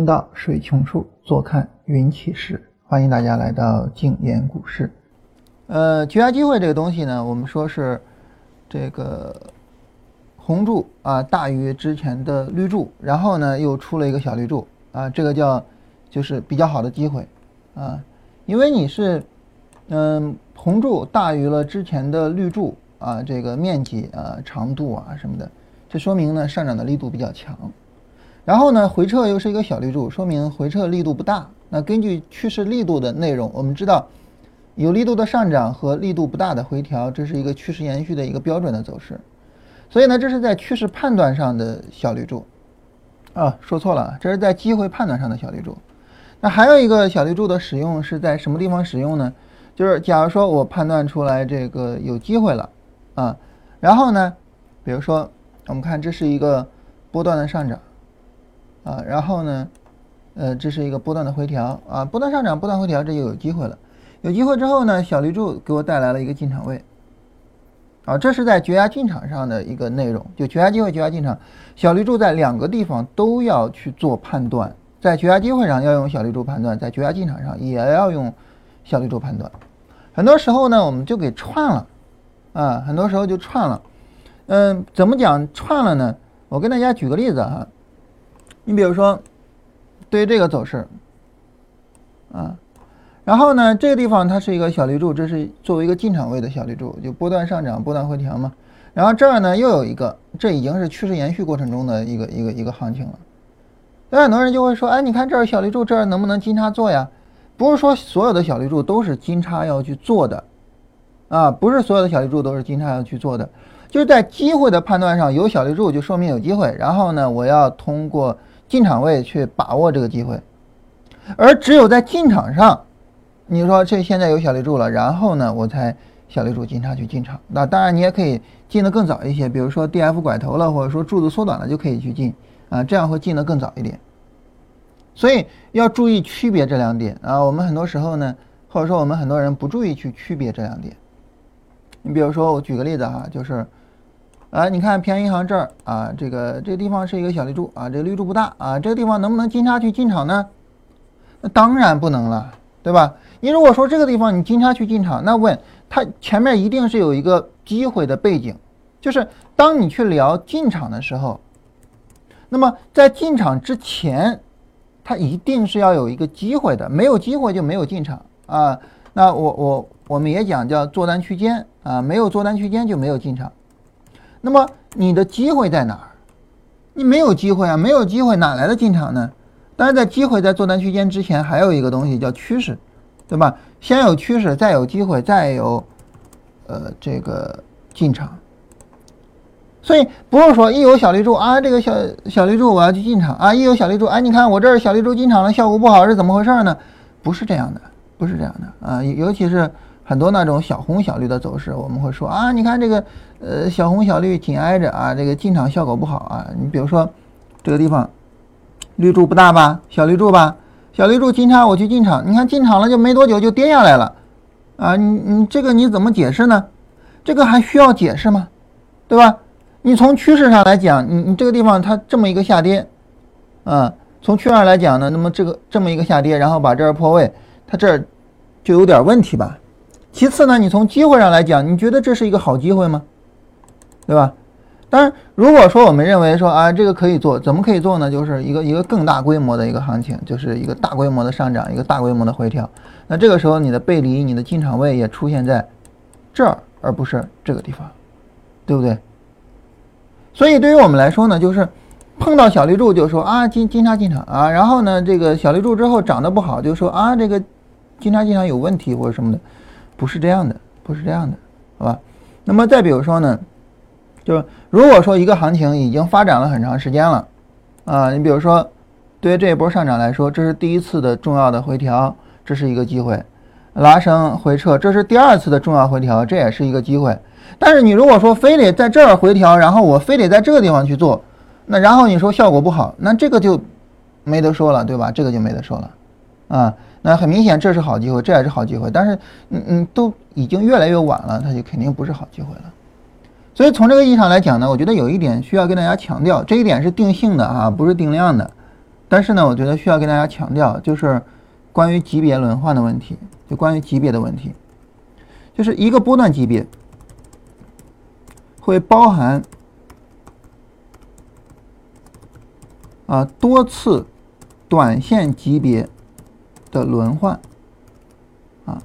行道，水穷处，坐看云起时。欢迎大家来到静言股市。呃，绝佳机会这个东西呢，我们说是这个红柱啊大于之前的绿柱，然后呢又出了一个小绿柱啊，这个叫就是比较好的机会啊，因为你是嗯红柱大于了之前的绿柱啊，这个面积啊长度啊什么的，这说明呢上涨的力度比较强。然后呢，回撤又是一个小绿柱，说明回撤力度不大。那根据趋势力度的内容，我们知道有力度的上涨和力度不大的回调，这是一个趋势延续的一个标准的走势。所以呢，这是在趋势判断上的小绿柱。啊，说错了，这是在机会判断上的小绿柱。那还有一个小绿柱的使用是在什么地方使用呢？就是假如说我判断出来这个有机会了啊，然后呢，比如说我们看这是一个波段的上涨。啊，然后呢，呃，这是一个波段的回调啊，波段上涨，波段回调，这就有机会了。有机会之后呢，小绿柱给我带来了一个进场位。啊，这是在绝佳进场上的一个内容，就绝佳机会、绝佳进场，小绿柱在两个地方都要去做判断，在绝佳机会上要用小绿柱判断，在绝佳进场上也要用小绿柱判断。很多时候呢，我们就给串了，啊，很多时候就串了。嗯，怎么讲串了呢？我跟大家举个例子哈。你比如说，对于这个走势，啊，然后呢，这个地方它是一个小绿柱，这是作为一个进场位的小绿柱，就波段上涨、波段回调嘛。然后这儿呢又有一个，这已经是趋势延续过程中的一个一个一个行情了。那很多人就会说，哎，你看这儿小绿柱，这儿能不能金叉做呀？不是说所有的小绿柱都是金叉要去做的，啊，不是所有的小绿柱都是金叉要去做的，就是在机会的判断上，有小绿柱就说明有机会。然后呢，我要通过进场位去把握这个机会，而只有在进场上，你说这现在有小绿柱了，然后呢，我才小绿柱进场去进场。那当然你也可以进的更早一些，比如说 D F 拐头了，或者说柱子缩短了就可以去进啊，这样会进的更早一点。所以要注意区别这两点啊。我们很多时候呢，或者说我们很多人不注意去区别这两点。你比如说我举个例子哈，就是。啊，你看平安银行这儿啊，这个这个地方是一个小绿柱啊，这个绿柱不大啊，这个地方能不能金叉去进场呢？那当然不能了，对吧？你如果说这个地方你金叉去进场，那问它前面一定是有一个机会的背景，就是当你去聊进场的时候，那么在进场之前，它一定是要有一个机会的，没有机会就没有进场啊。那我我我们也讲叫做单区间啊，没有做单区间就没有进场。那么你的机会在哪儿？你没有机会啊，没有机会哪来的进场呢？当然，在机会在做单区间之前，还有一个东西叫趋势，对吧？先有趋势，再有机会，再有呃这个进场。所以不是说一有小绿柱啊，这个小小绿柱我要去进场啊，一有小绿柱，哎，你看我这儿小绿柱进场了，效果不好是怎么回事呢？不是这样的，不是这样的啊，尤其是。很多那种小红小绿的走势，我们会说啊，你看这个，呃，小红小绿紧挨着啊，这个进场效果不好啊。你比如说这个地方，绿柱不大吧，小绿柱吧，小绿柱金叉我去进场，你看进场了就没多久就跌下来了，啊，你你这个你怎么解释呢？这个还需要解释吗？对吧？你从趋势上来讲，你你这个地方它这么一个下跌，啊，从趋势上来讲呢，那么这个这么一个下跌，然后把这儿破位，它这儿就有点问题吧？其次呢，你从机会上来讲，你觉得这是一个好机会吗？对吧？当然，如果说我们认为说啊，这个可以做，怎么可以做呢？就是一个一个更大规模的一个行情，就是一个大规模的上涨，一个大规模的回调。那这个时候你的背离，你的进场位也出现在这儿，而不是这个地方，对不对？所以对于我们来说呢，就是碰到小绿柱就说啊金金叉进场啊，然后呢这个小绿柱之后涨得不好就说啊这个金叉进场有问题或者什么的。不是这样的，不是这样的，好吧？那么再比如说呢，就是如果说一个行情已经发展了很长时间了，啊，你比如说，对于这一波上涨来说，这是第一次的重要的回调，这是一个机会，拉升回撤，这是第二次的重要回调，这也是一个机会。但是你如果说非得在这儿回调，然后我非得在这个地方去做，那然后你说效果不好，那这个就没得说了，对吧？这个就没得说了，啊。那很明显，这是好机会，这也是好机会，但是，嗯嗯，都已经越来越晚了，它就肯定不是好机会了。所以从这个意义上来讲呢，我觉得有一点需要跟大家强调，这一点是定性的啊，不是定量的，但是呢，我觉得需要跟大家强调，就是关于级别轮换的问题，就关于级别的问题，就是一个波段级别会包含啊多次短线级别的轮换。啊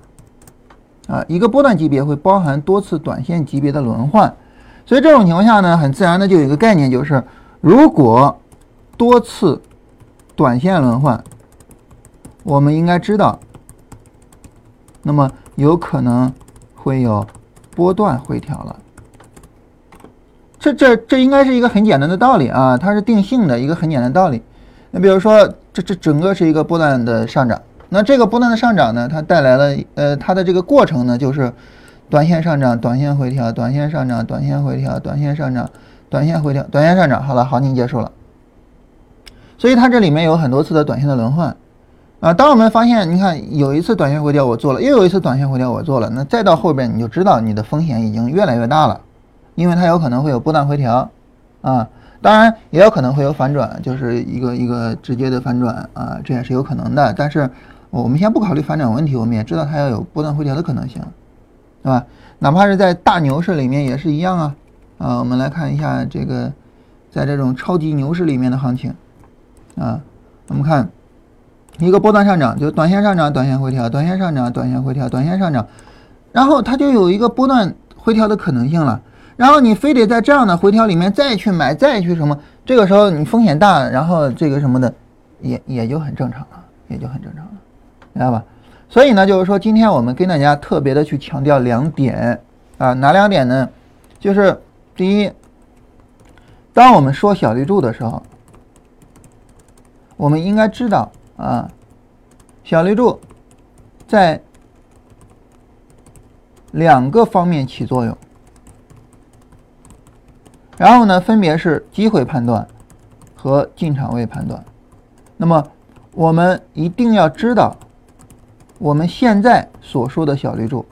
啊，一个波段级别会包含多次短线级别的轮换，所以这种情况下呢，很自然的就有一个概念，就是如果多次短线轮换，我们应该知道，那么有可能会有波段回调了。这这这应该是一个很简单的道理啊，它是定性的一个很简单的道理。那比如说，这这整个是一个波段的上涨。那这个波段的上涨呢，它带来了呃，它的这个过程呢，就是短线上涨、短线回调、短线上涨、短线回调、短线上涨、短线回调、短线上涨。好了，行情结束了。所以它这里面有很多次的短线的轮换啊。当我们发现，你看有一次短线回调我做了，又有一次短线回调我做了，那再到后边你就知道你的风险已经越来越大了，因为它有可能会有波段回调啊。当然也有可能会有反转，就是一个一个直接的反转啊，这也是有可能的，但是。我们先不考虑反转问题，我们也知道它要有波段回调的可能性，对吧？哪怕是在大牛市里面也是一样啊。啊，我们来看一下这个，在这种超级牛市里面的行情，啊，我们看一个波段上涨，就短线上涨，短线回调，短线上涨，短线回调，短线上涨，然后它就有一个波段回调的可能性了。然后你非得在这样的回调里面再去买，再去什么，这个时候你风险大，然后这个什么的，也也就很正常了，也就很正常了。明白吧？所以呢，就是说，今天我们跟大家特别的去强调两点啊，哪两点呢？就是第一，当我们说小绿柱的时候，我们应该知道啊，小绿柱在两个方面起作用，然后呢，分别是机会判断和进场位判断。那么，我们一定要知道。我们现在所说的小绿柱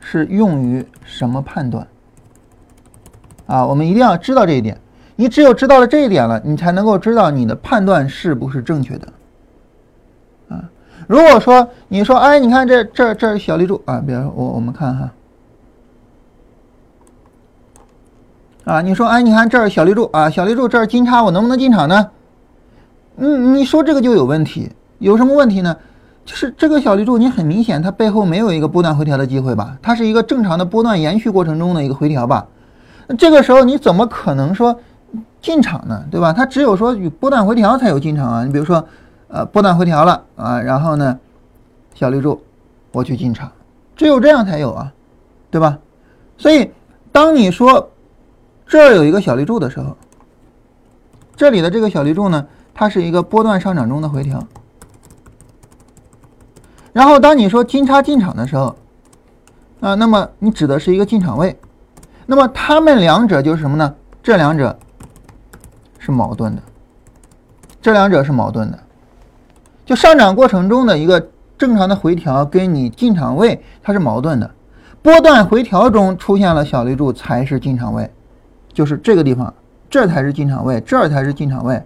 是用于什么判断？啊，我们一定要知道这一点。你只有知道了这一点了，你才能够知道你的判断是不是正确的。啊，如果说你说，哎，你看这这这小绿柱啊，比如我我们看哈，啊，你说，哎，你看这儿小绿柱啊，小绿柱这儿金叉，我能不能进场呢？嗯，你说这个就有问题。有什么问题呢？就是这个小绿柱，你很明显它背后没有一个波段回调的机会吧？它是一个正常的波段延续过程中的一个回调吧？那这个时候你怎么可能说进场呢？对吧？它只有说与波段回调才有进场啊。你比如说，呃，波段回调了啊，然后呢，小绿柱我去进场，只有这样才有啊，对吧？所以当你说这儿有一个小绿柱的时候，这里的这个小绿柱呢，它是一个波段上涨中的回调。然后，当你说金叉进场的时候，啊，那么你指的是一个进场位，那么它们两者就是什么呢？这两者是矛盾的，这两者是矛盾的。就上涨过程中的一个正常的回调，跟你进场位它是矛盾的。波段回调中出现了小绿柱才是进场位，就是这个地方，这才是进场位，这才是进场位，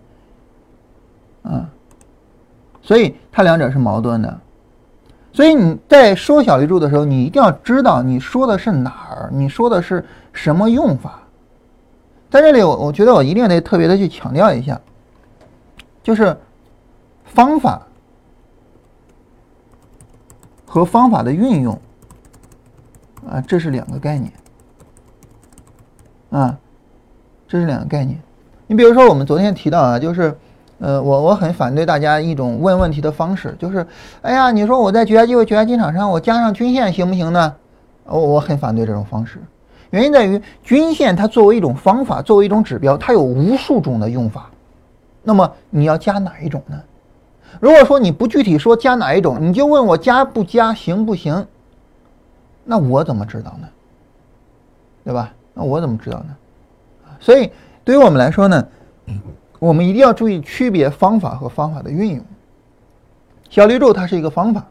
啊，所以它两者是矛盾的。所以你在说小绿柱的时候，你一定要知道你说的是哪儿，你说的是什么用法。在这里，我我觉得我一定得特别的去强调一下，就是方法和方法的运用啊，这是两个概念啊，这是两个概念。你比如说，我们昨天提到啊，就是。呃，我我很反对大家一种问问题的方式，就是，哎呀，你说我在绝佳机会、绝佳进场上，我加上均线行不行呢？我我很反对这种方式，原因在于均线它作为一种方法，作为一种指标，它有无数种的用法。那么你要加哪一种呢？如果说你不具体说加哪一种，你就问我加不加行不行？那我怎么知道呢？对吧？那我怎么知道呢？所以对于我们来说呢？我们一定要注意区别方法和方法的运用。小绿柱它是一个方法，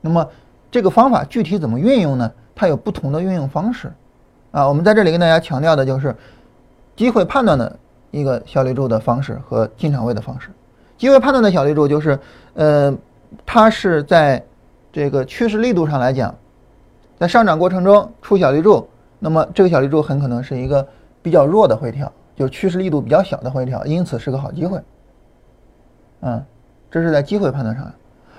那么这个方法具体怎么运用呢？它有不同的运用方式。啊，我们在这里跟大家强调的就是机会判断的一个小绿柱的方式和进场位的方式。机会判断的小绿柱就是，呃，它是在这个趋势力度上来讲，在上涨过程中出小绿柱，那么这个小绿柱很可能是一个比较弱的回调，就趋势力度比较小的回调，因此是个好机会。嗯，这是在机会判断上。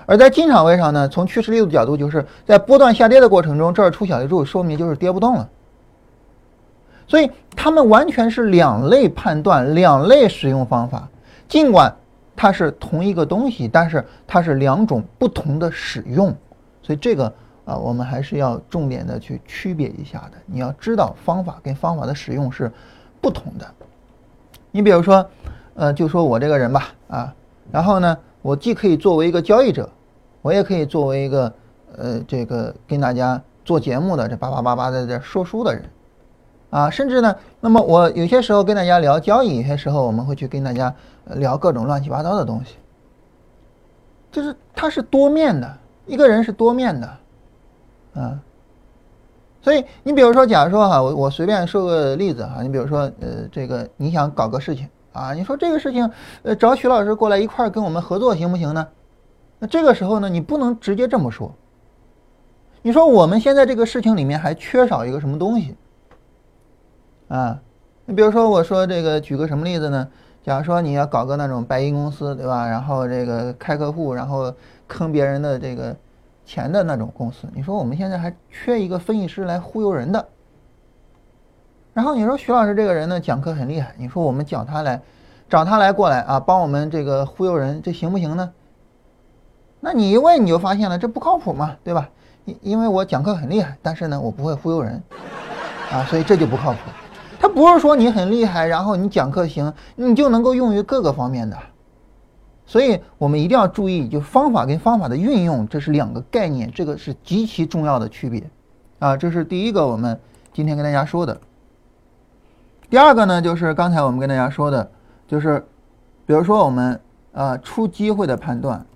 而在进场位上呢，从趋势力度角度，就是在波段下跌的过程中，这儿出小绿柱，说明就是跌不动了。所以它们完全是两类判断，两类使用方法，尽管。它是同一个东西，但是它是两种不同的使用，所以这个啊，我们还是要重点的去区别一下的。你要知道方法跟方法的使用是不同的。你比如说，呃，就说我这个人吧，啊，然后呢，我既可以作为一个交易者，我也可以作为一个呃，这个跟大家做节目的这叭叭叭叭在这说书的人。啊，甚至呢，那么我有些时候跟大家聊交易，有些时候我们会去跟大家聊各种乱七八糟的东西，就是它是多面的，一个人是多面的，啊，所以你比如说，假如说哈，我我随便说个例子哈，你比如说，呃，这个你想搞个事情啊，你说这个事情，呃，找徐老师过来一块儿跟我们合作行不行呢？那这个时候呢，你不能直接这么说，你说我们现在这个事情里面还缺少一个什么东西？啊，你比如说，我说这个，举个什么例子呢？假如说你要搞个那种白银公司，对吧？然后这个开客户，然后坑别人的这个钱的那种公司，你说我们现在还缺一个分析师来忽悠人的。然后你说徐老师这个人呢，讲课很厉害，你说我们找他来，找他来过来啊，帮我们这个忽悠人，这行不行呢？那你一问你就发现了，这不靠谱嘛，对吧？因因为我讲课很厉害，但是呢，我不会忽悠人，啊，所以这就不靠谱。他不是说你很厉害，然后你讲课行，你就能够用于各个方面的，所以我们一定要注意，就方法跟方法的运用，这是两个概念，这个是极其重要的区别，啊，这是第一个我们今天跟大家说的。第二个呢，就是刚才我们跟大家说的，就是比如说我们啊出机会的判断，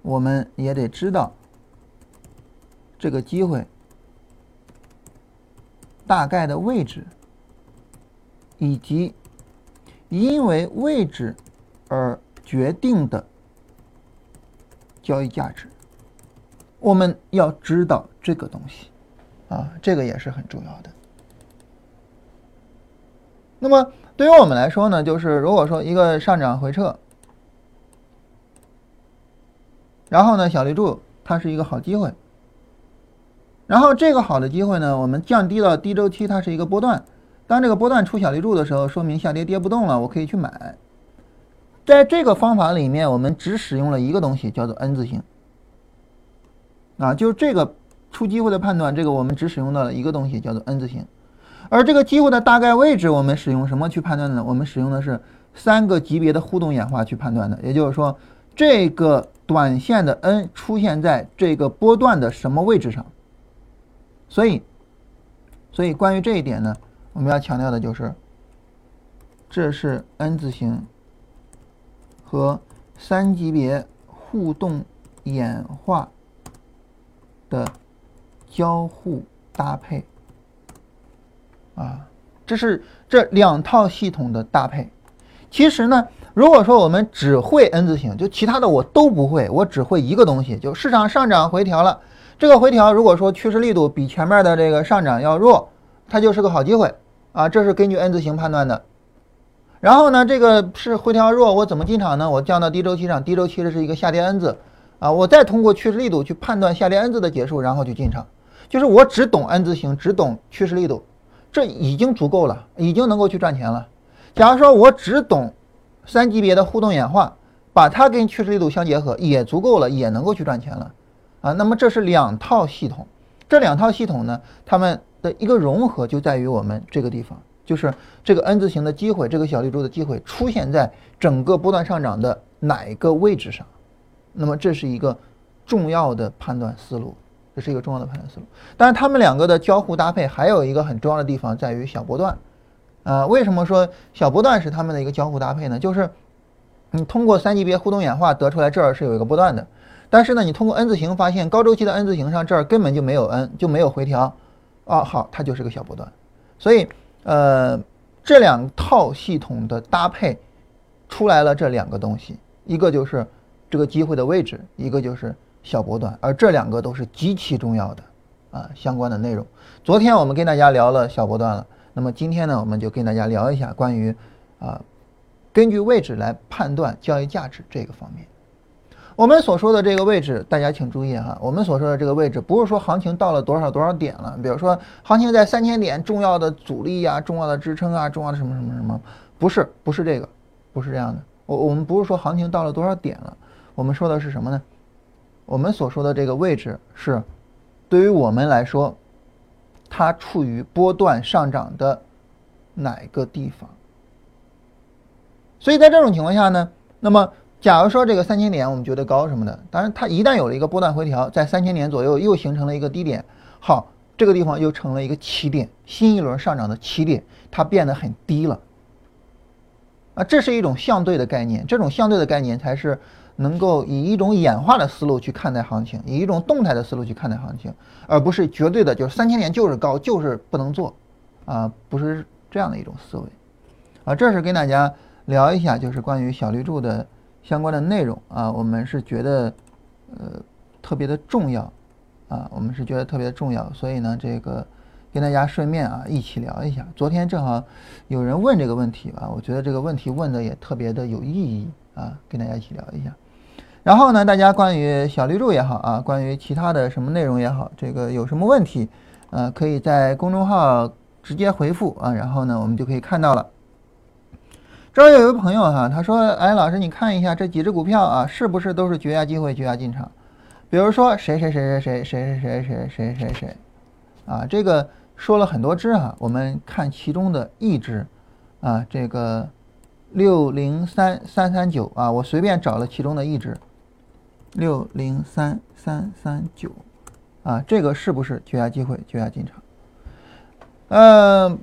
我们也得知道这个机会。大概的位置，以及因为位置而决定的交易价值，我们要知道这个东西啊，这个也是很重要的。那么对于我们来说呢，就是如果说一个上涨回撤，然后呢小绿柱它是一个好机会。然后这个好的机会呢，我们降低到低周期，它是一个波段。当这个波段出小绿柱的时候，说明下跌跌不动了，我可以去买。在这个方法里面，我们只使用了一个东西，叫做 N 字形。啊，就是这个出机会的判断，这个我们只使用到了一个东西，叫做 N 字形。而这个机会的大概位置，我们使用什么去判断呢？我们使用的是三个级别的互动演化去判断的。也就是说，这个短线的 N 出现在这个波段的什么位置上？所以，所以关于这一点呢，我们要强调的就是，这是 N 字形和三级别互动演化的交互搭配啊，这是这两套系统的搭配。其实呢，如果说我们只会 N 字形，就其他的我都不会，我只会一个东西，就市场上涨回调了。这个回调如果说趋势力度比前面的这个上涨要弱，它就是个好机会啊，这是根据 N 字形判断的。然后呢，这个是回调弱，我怎么进场呢？我降到低周期上，低周期的是一个下跌 N 字啊，我再通过趋势力度去判断下跌 N 字的结束，然后去进场。就是我只懂 N 字形，只懂趋势力度，这已经足够了，已经能够去赚钱了。假如说我只懂三级别的互动演化，把它跟趋势力度相结合，也足够了，也能够去赚钱了。啊，那么这是两套系统，这两套系统呢，它们的一个融合就在于我们这个地方，就是这个 N 字形的机会，这个小绿柱的机会出现在整个波段上涨的哪一个位置上，那么这是一个重要的判断思路，这是一个重要的判断思路。但是它们两个的交互搭配还有一个很重要的地方在于小波段，啊，为什么说小波段是它们的一个交互搭配呢？就是你通过三级别互动演化得出来这儿是有一个波段的。但是呢，你通过 N 字形发现高周期的 N 字形上这儿根本就没有 N，就没有回调，啊，好，它就是个小波段。所以，呃，这两套系统的搭配出来了这两个东西，一个就是这个机会的位置，一个就是小波段，而这两个都是极其重要的啊相关的内容。昨天我们跟大家聊了小波段了，那么今天呢，我们就跟大家聊一下关于啊根据位置来判断交易价值这个方面。我们所说的这个位置，大家请注意哈。我们所说的这个位置，不是说行情到了多少多少点了，比如说行情在三千点，重要的阻力啊，重要的支撑啊，重要的什么什么什么，不是，不是这个，不是这样的。我我们不是说行情到了多少点了，我们说的是什么呢？我们所说的这个位置是，对于我们来说，它处于波段上涨的哪个地方？所以在这种情况下呢，那么。假如说这个三千点我们觉得高什么的，当然它一旦有了一个波段回调，在三千点左右又形成了一个低点，好，这个地方又成了一个起点，新一轮上涨的起点，它变得很低了。啊，这是一种相对的概念，这种相对的概念才是能够以一种演化的思路去看待行情，以一种动态的思路去看待行情，而不是绝对的，就是三千点就是高，就是不能做，啊，不是这样的一种思维。啊，这是跟大家聊一下，就是关于小绿柱的。相关的内容啊，我们是觉得，呃，特别的重要，啊，我们是觉得特别的重要，所以呢，这个跟大家顺便啊一起聊一下。昨天正好有人问这个问题啊，我觉得这个问题问的也特别的有意义啊，跟大家一起聊一下。然后呢，大家关于小绿柱也好啊，关于其他的什么内容也好，这个有什么问题，呃，可以在公众号直接回复啊，然后呢，我们就可以看到了。这儿有一个朋友哈，他说：“哎，老师，你看一下这几只股票啊，是不是都是绝佳机会、绝佳进场？比如说谁谁谁谁谁谁谁谁谁谁谁，啊，这个说了很多只啊，我们看其中的一只，啊，这个六零三三三九啊，我随便找了其中的一只，六零三三三九，啊，这个是不是绝佳机会、绝佳进场？嗯。”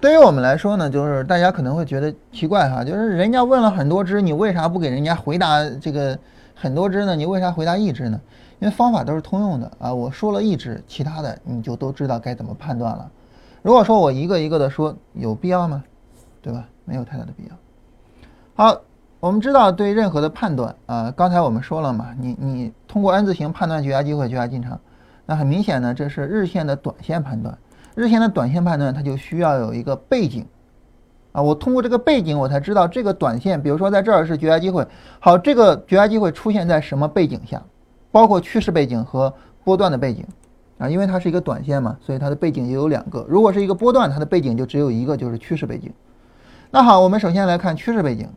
对于我们来说呢，就是大家可能会觉得奇怪哈，就是人家问了很多只，你为啥不给人家回答这个很多只呢？你为啥回答一只呢？因为方法都是通用的啊。我说了一只，其他的你就都知道该怎么判断了。如果说我一个一个的说，有必要吗？对吧？没有太大的必要。好，我们知道对任何的判断啊，刚才我们说了嘛，你你通过 N 字形判断绝佳机会、绝佳进场，那很明显呢，这是日线的短线判断。日线的短线判断，它就需要有一个背景，啊，我通过这个背景，我才知道这个短线，比如说在这儿是绝佳机会，好，这个绝佳机会出现在什么背景下，包括趋势背景和波段的背景，啊，因为它是一个短线嘛，所以它的背景也有两个。如果是一个波段，它的背景就只有一个，就是趋势背景。那好，我们首先来看趋势背景。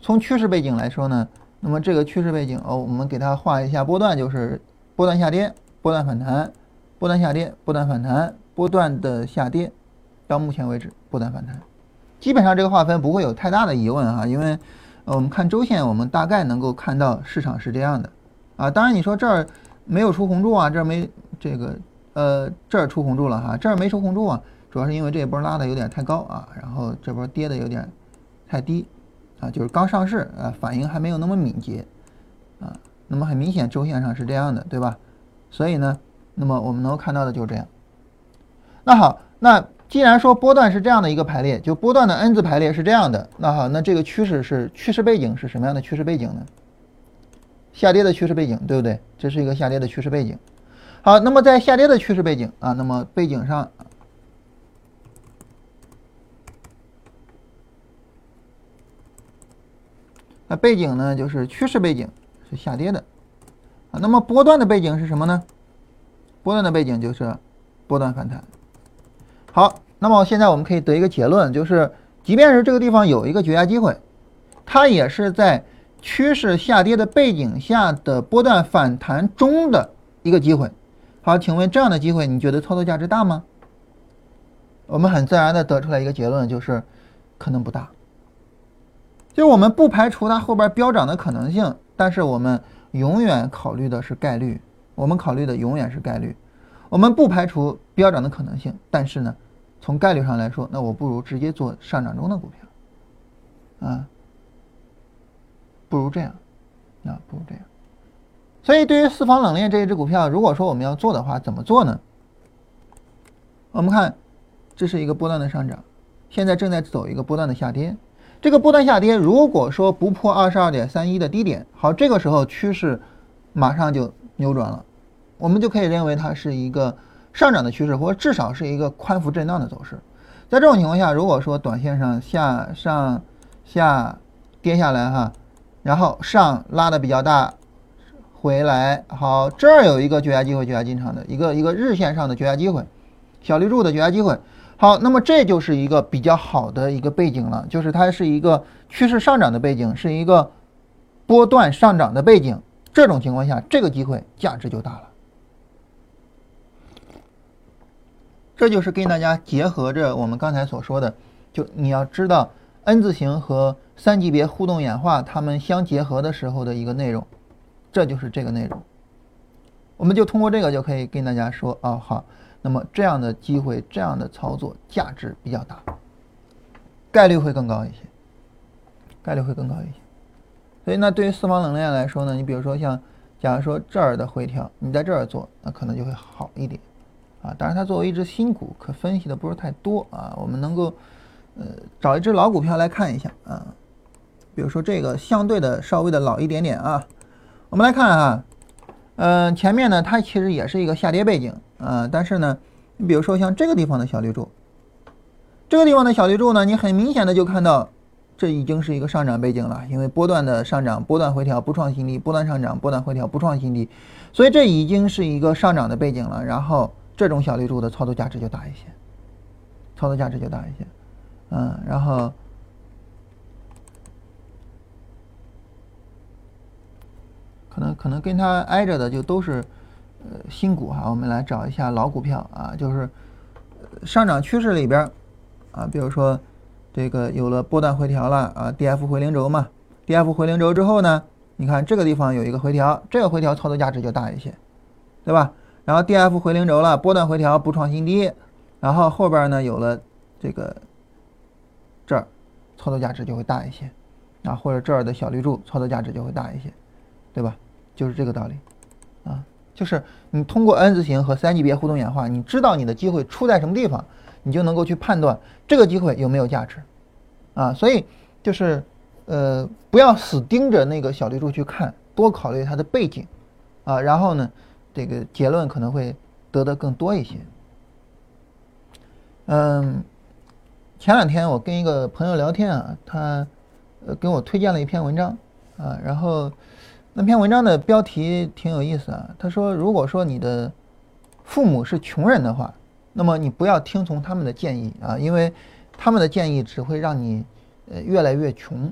从趋势背景来说呢，那么这个趋势背景哦，我们给它画一下波段，就是波段下跌，波段反弹。波段下跌，波段反弹，波段的下跌，到目前为止波段反弹，基本上这个划分不会有太大的疑问哈，因为我们看周线，我们大概能够看到市场是这样的啊。当然你说这儿没有出红柱啊，这儿没这个呃这儿出红柱了哈，这儿没出红柱啊，主要是因为这一波拉的有点太高啊，然后这波跌的有点太低啊，就是刚上市啊，反应还没有那么敏捷啊。那么很明显周线上是这样的，对吧？所以呢。那么我们能够看到的就是这样。那好，那既然说波段是这样的一个排列，就波段的 N 字排列是这样的，那好，那这个趋势是趋势背景是什么样的趋势背景呢？下跌的趋势背景，对不对？这是一个下跌的趋势背景。好，那么在下跌的趋势背景啊，那么背景上，那背景呢就是趋势背景是下跌的啊。那么波段的背景是什么呢？波段的背景就是波段反弹。好，那么现在我们可以得一个结论，就是即便是这个地方有一个绝佳机会，它也是在趋势下跌的背景下的波段反弹中的一个机会。好，请问这样的机会你觉得操作价值大吗？我们很自然的得出来一个结论，就是可能不大。就是我们不排除它后边飙涨的可能性，但是我们永远考虑的是概率。我们考虑的永远是概率，我们不排除飙涨的可能性，但是呢，从概率上来说，那我不如直接做上涨中的股票，啊，不如这样，啊，不如这样。所以对于四方冷链这一只股票，如果说我们要做的话，怎么做呢？我们看，这是一个波段的上涨，现在正在走一个波段的下跌。这个波段下跌，如果说不破二十二点三一的低点，好，这个时候趋势马上就扭转了，我们就可以认为它是一个上涨的趋势，或者至少是一个宽幅震荡的走势。在这种情况下，如果说短线上下上下跌下来哈，然后上拉的比较大，回来好，这儿有一个绝佳机会，绝佳进场的一个一个日线上的绝佳机会，小绿柱的绝佳机会。好，那么这就是一个比较好的一个背景了，就是它是一个趋势上涨的背景，是一个波段上涨的背景。这种情况下，这个机会价值就大了。这就是跟大家结合着我们刚才所说的，就你要知道 N 字形和三级别互动演化它们相结合的时候的一个内容，这就是这个内容。我们就通过这个就可以跟大家说啊，好。那么这样的机会，这样的操作价值比较大，概率会更高一些，概率会更高一些。所以那对于四方能量来说呢，你比如说像，假如说这儿的回调，你在这儿做，那可能就会好一点，啊，当然它作为一只新股，可分析的不是太多啊。我们能够，呃，找一只老股票来看一下啊，比如说这个相对的稍微的老一点点啊，我们来看啊。嗯，前面呢，它其实也是一个下跌背景啊，但是呢，你比如说像这个地方的小绿柱，这个地方的小绿柱呢，你很明显的就看到，这已经是一个上涨背景了，因为波段的上涨，波段回调不创新低，波段上涨，波段回调不创新低，所以这已经是一个上涨的背景了。然后这种小绿柱的操作价值就大一些，操作价值就大一些，嗯，然后。可能可能跟它挨着的就都是，呃新股哈，我们来找一下老股票啊，就是上涨趋势里边啊，比如说这个有了波段回调了啊，D F 回零轴嘛，D F 回零轴之后呢，你看这个地方有一个回调，这个回调操作价值就大一些，对吧？然后 D F 回零轴了，波段回调不创新低，然后后边呢有了这个这儿操作价值就会大一些啊，或者这儿的小绿柱操作价值就会大一些。对吧？就是这个道理，啊，就是你通过 N 字形和三级别互动演化，你知道你的机会出在什么地方，你就能够去判断这个机会有没有价值，啊，所以就是呃，不要死盯着那个小绿柱去看，多考虑它的背景，啊，然后呢，这个结论可能会得的更多一些。嗯，前两天我跟一个朋友聊天啊，他呃给我推荐了一篇文章啊，然后。那篇文章的标题挺有意思啊。他说：“如果说你的父母是穷人的话，那么你不要听从他们的建议啊，因为他们的建议只会让你呃越来越穷。”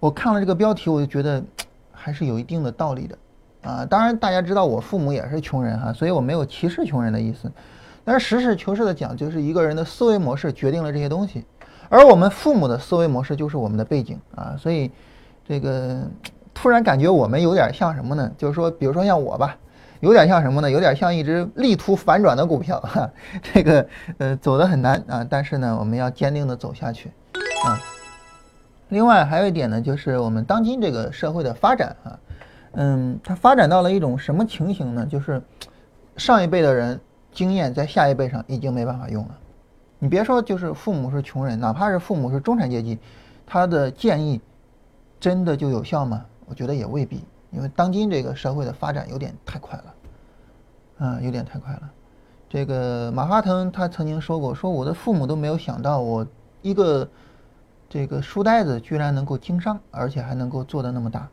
我看了这个标题，我就觉得还是有一定的道理的啊。当然，大家知道我父母也是穷人哈，所以我没有歧视穷人的意思。但是实事求是的讲，就是一个人的思维模式决定了这些东西，而我们父母的思维模式就是我们的背景啊。所以这个。突然感觉我们有点像什么呢？就是说，比如说像我吧，有点像什么呢？有点像一只力图反转的股票，哈，这个呃走得很难啊，但是呢，我们要坚定的走下去啊。另外还有一点呢，就是我们当今这个社会的发展啊，嗯，它发展到了一种什么情形呢？就是上一辈的人经验在下一辈上已经没办法用了。你别说，就是父母是穷人，哪怕是父母是中产阶级，他的建议真的就有效吗？我觉得也未必，因为当今这个社会的发展有点太快了，啊，有点太快了。这个马化腾他曾经说过，说我的父母都没有想到我一个这个书呆子居然能够经商，而且还能够做得那么大。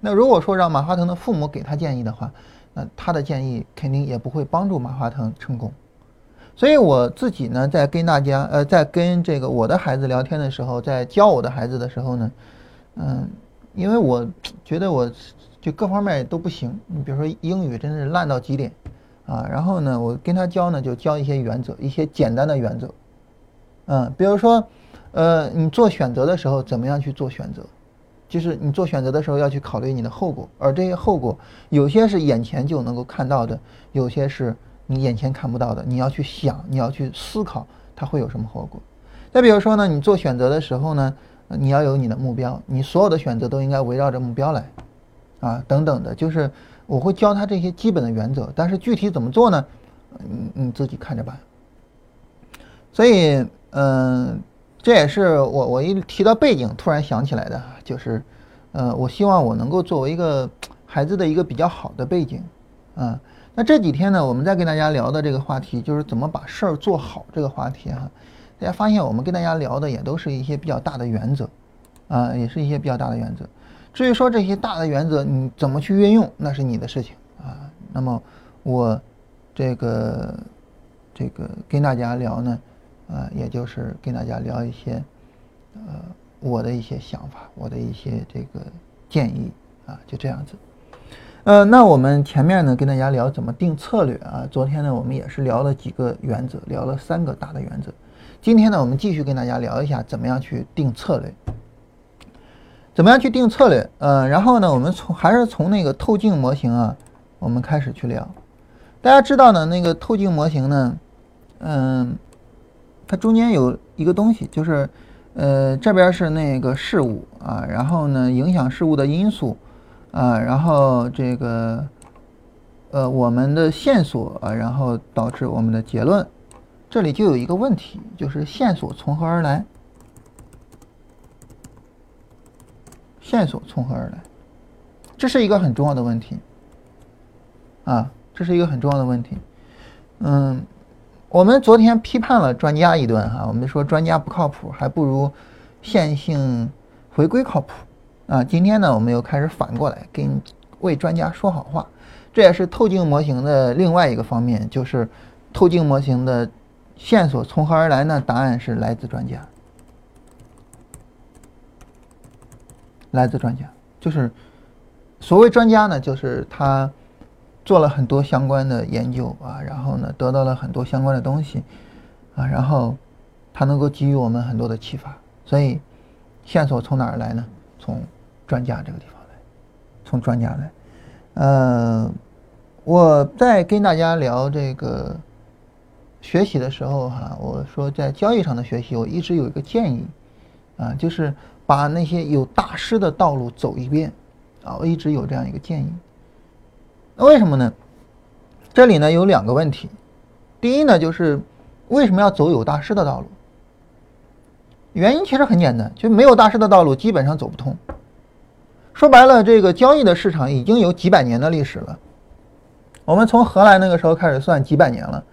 那如果说让马化腾的父母给他建议的话，那他的建议肯定也不会帮助马化腾成功。所以我自己呢，在跟大家呃，在跟这个我的孩子聊天的时候，在教我的孩子的时候呢，嗯。因为我觉得我就各方面都不行，你比如说英语真是烂到极点，啊，然后呢，我跟他教呢就教一些原则，一些简单的原则，嗯，比如说，呃，你做选择的时候怎么样去做选择，就是你做选择的时候要去考虑你的后果，而这些后果有些是眼前就能够看到的，有些是你眼前看不到的，你要去想，你要去思考它会有什么后果。再比如说呢，你做选择的时候呢。你要有你的目标，你所有的选择都应该围绕着目标来，啊，等等的，就是我会教他这些基本的原则，但是具体怎么做呢？你你自己看着办。所以，嗯，这也是我我一提到背景突然想起来的，就是呃，我希望我能够作为一个孩子的一个比较好的背景啊。那这几天呢，我们在跟大家聊的这个话题就是怎么把事儿做好这个话题哈。大家发现我们跟大家聊的也都是一些比较大的原则啊，也是一些比较大的原则。至于说这些大的原则你怎么去运用，那是你的事情啊。那么我这个这个跟大家聊呢，啊，也就是跟大家聊一些呃我的一些想法，我的一些这个建议啊，就这样子。呃，那我们前面呢跟大家聊怎么定策略啊，昨天呢我们也是聊了几个原则，聊了三个大的原则。今天呢我们继续跟大家聊一下怎么样去定策略，怎么样去定策略。呃，然后呢我们从还是从那个透镜模型啊，我们开始去聊。大家知道呢那个透镜模型呢，嗯，它中间有一个东西，就是呃这边是那个事物啊，然后呢影响事物的因素。啊，然后这个，呃，我们的线索啊，然后导致我们的结论，这里就有一个问题，就是线索从何而来？线索从何而来？这是一个很重要的问题。啊，这是一个很重要的问题。嗯，我们昨天批判了专家一顿哈，我们说专家不靠谱，还不如线性回归靠谱。啊，今天呢，我们又开始反过来跟为专家说好话，这也是透镜模型的另外一个方面，就是透镜模型的线索从何而来呢？答案是来自专家，来自专家，就是所谓专家呢，就是他做了很多相关的研究啊，然后呢，得到了很多相关的东西啊，然后他能够给予我们很多的启发，所以线索从哪儿来呢？从专家这个地方来，从专家来，呃，我在跟大家聊这个学习的时候哈，我说在交易上的学习，我一直有一个建议啊，就是把那些有大师的道路走一遍啊，我一直有这样一个建议。那为什么呢？这里呢有两个问题，第一呢就是为什么要走有大师的道路？原因其实很简单，就没有大师的道路基本上走不通。说白了，这个交易的市场已经有几百年的历史了。我们从荷兰那个时候开始算几百年了，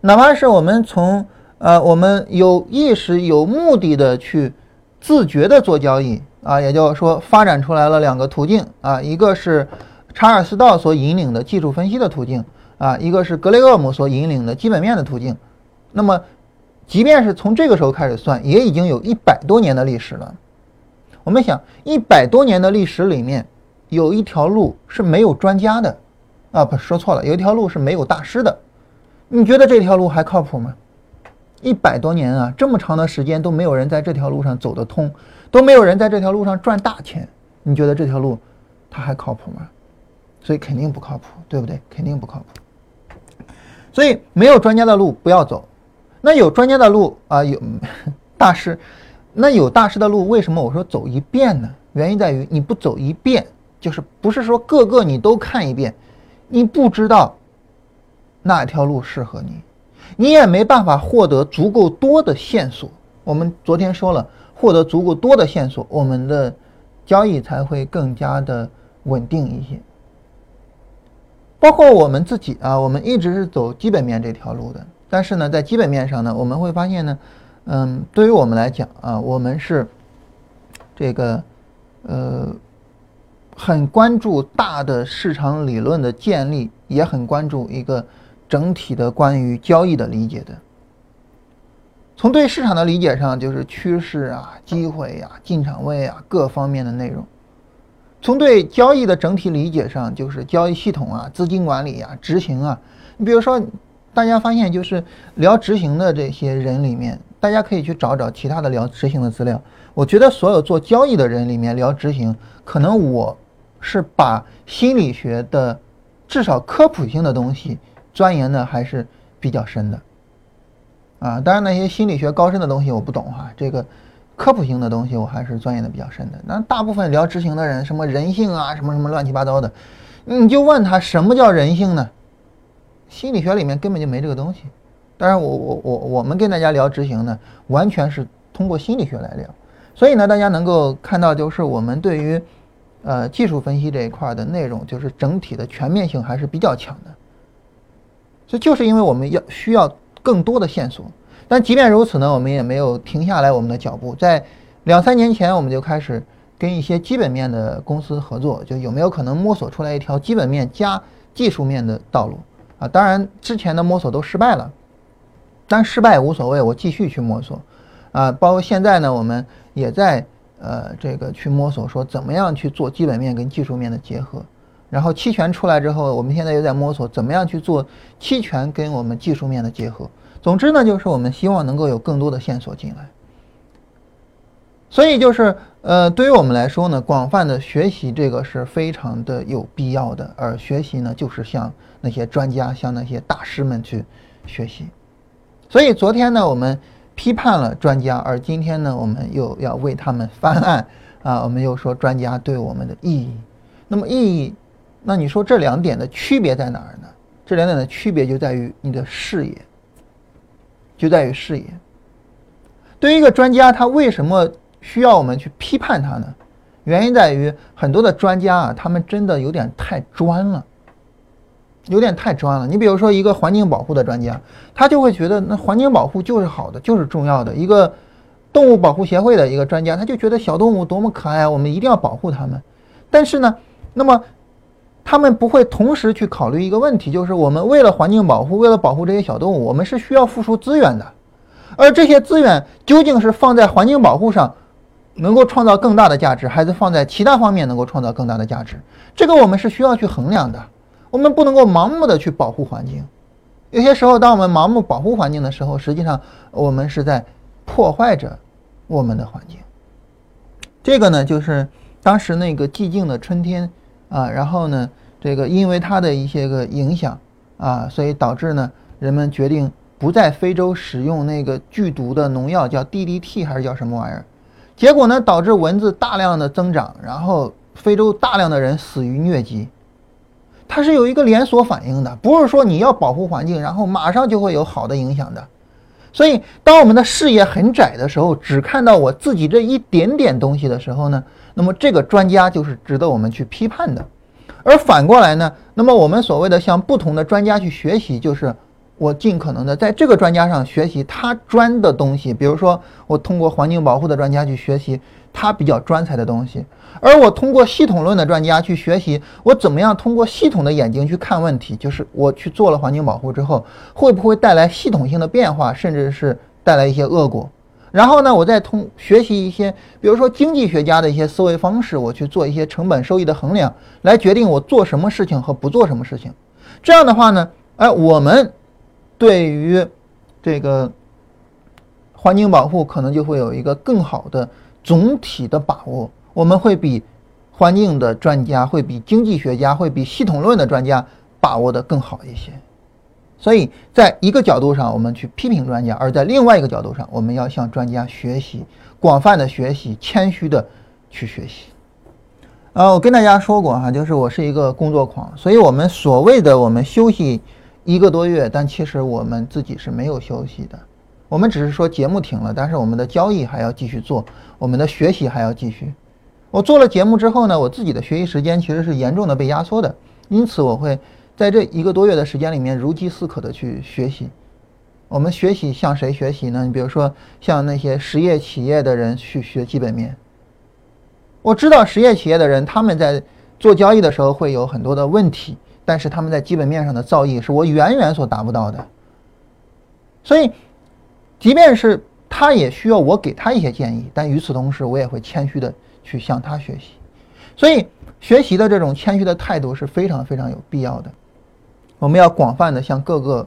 哪怕是我们从呃我们有意识、有目的的去自觉的做交易啊，也就是说发展出来了两个途径啊，一个是查尔斯道所引领的技术分析的途径啊，一个是格雷厄姆所引领的基本面的途径。那么，即便是从这个时候开始算，也已经有一百多年的历史了。我们想，一百多年的历史里面，有一条路是没有专家的，啊，不说错了，有一条路是没有大师的。你觉得这条路还靠谱吗？一百多年啊，这么长的时间都没有人在这条路上走得通，都没有人在这条路上赚大钱。你觉得这条路它还靠谱吗？所以肯定不靠谱，对不对？肯定不靠谱。所以没有专家的路不要走，那有专家的路啊，有大师。那有大师的路，为什么我说走一遍呢？原因在于你不走一遍，就是不是说个个你都看一遍，你不知道哪条路适合你，你也没办法获得足够多的线索。我们昨天说了，获得足够多的线索，我们的交易才会更加的稳定一些。包括我们自己啊，我们一直是走基本面这条路的，但是呢，在基本面上呢，我们会发现呢。嗯，对于我们来讲啊，我们是这个呃很关注大的市场理论的建立，也很关注一个整体的关于交易的理解的。从对市场的理解上，就是趋势啊、机会呀、进场位啊各方面的内容；从对交易的整体理解上，就是交易系统啊、资金管理啊、执行啊。你比如说，大家发现就是聊执行的这些人里面。大家可以去找找其他的聊执行的资料。我觉得所有做交易的人里面聊执行，可能我是把心理学的至少科普性的东西钻研的还是比较深的。啊，当然那些心理学高深的东西我不懂哈，这个科普性的东西我还是钻研的比较深的。那大部分聊执行的人，什么人性啊，什么什么乱七八糟的，你就问他什么叫人性呢？心理学里面根本就没这个东西。当然，我我我我们跟大家聊执行呢，完全是通过心理学来聊。所以呢，大家能够看到，就是我们对于呃技术分析这一块的内容，就是整体的全面性还是比较强的。这就是因为我们要需要更多的线索。但即便如此呢，我们也没有停下来我们的脚步。在两三年前，我们就开始跟一些基本面的公司合作，就有没有可能摸索出来一条基本面加技术面的道路啊？当然，之前的摸索都失败了，但失败无所谓，我继续去摸索啊。包括现在呢，我们也在呃这个去摸索，说怎么样去做基本面跟技术面的结合。然后期权出来之后，我们现在又在摸索怎么样去做期权跟我们技术面的结合。总之呢，就是我们希望能够有更多的线索进来，所以就是呃，对于我们来说呢，广泛的学习这个是非常的有必要的。而学习呢，就是向那些专家、向那些大师们去学习。所以昨天呢，我们批判了专家，而今天呢，我们又要为他们翻案啊。我们又说专家对我们的意义。那么意义，那你说这两点的区别在哪儿呢？这两点的区别就在于你的视野。就在于视野。对于一个专家，他为什么需要我们去批判他呢？原因在于很多的专家啊，他们真的有点太专了，有点太专了。你比如说一个环境保护的专家，他就会觉得那环境保护就是好的，就是重要的。一个动物保护协会的一个专家，他就觉得小动物多么可爱，我们一定要保护它们。但是呢，那么。他们不会同时去考虑一个问题，就是我们为了环境保护，为了保护这些小动物，我们是需要付出资源的，而这些资源究竟是放在环境保护上，能够创造更大的价值，还是放在其他方面能够创造更大的价值？这个我们是需要去衡量的。我们不能够盲目的去保护环境，有些时候，当我们盲目保护环境的时候，实际上我们是在破坏着我们的环境。这个呢，就是当时那个寂静的春天。啊，然后呢，这个因为它的一些个影响啊，所以导致呢，人们决定不在非洲使用那个剧毒的农药，叫 DDT 还是叫什么玩意儿？结果呢，导致蚊子大量的增长，然后非洲大量的人死于疟疾。它是有一个连锁反应的，不是说你要保护环境，然后马上就会有好的影响的。所以，当我们的视野很窄的时候，只看到我自己这一点点东西的时候呢？那么这个专家就是值得我们去批判的，而反过来呢，那么我们所谓的向不同的专家去学习，就是我尽可能的在这个专家上学习他专的东西，比如说我通过环境保护的专家去学习他比较专才的东西，而我通过系统论的专家去学习我怎么样通过系统的眼睛去看问题，就是我去做了环境保护之后，会不会带来系统性的变化，甚至是带来一些恶果。然后呢，我再通学习一些，比如说经济学家的一些思维方式，我去做一些成本收益的衡量，来决定我做什么事情和不做什么事情。这样的话呢，哎，我们对于这个环境保护可能就会有一个更好的总体的把握。我们会比环境的专家，会比经济学家，会比系统论的专家把握的更好一些。所以，在一个角度上，我们去批评专家；而在另外一个角度上，我们要向专家学习，广泛的学习，谦虚的去学习。呃，我跟大家说过哈，就是我是一个工作狂，所以我们所谓的我们休息一个多月，但其实我们自己是没有休息的。我们只是说节目停了，但是我们的交易还要继续做，我们的学习还要继续。我做了节目之后呢，我自己的学习时间其实是严重的被压缩的，因此我会。在这一个多月的时间里面，如饥似渴的去学习。我们学习向谁学习呢？你比如说，向那些实业企业的人去学基本面。我知道实业企业的人他们在做交易的时候会有很多的问题，但是他们在基本面上的造诣是我远远所达不到的。所以，即便是他也需要我给他一些建议，但与此同时，我也会谦虚的去向他学习。所以，学习的这种谦虚的态度是非常非常有必要的。我们要广泛的向各个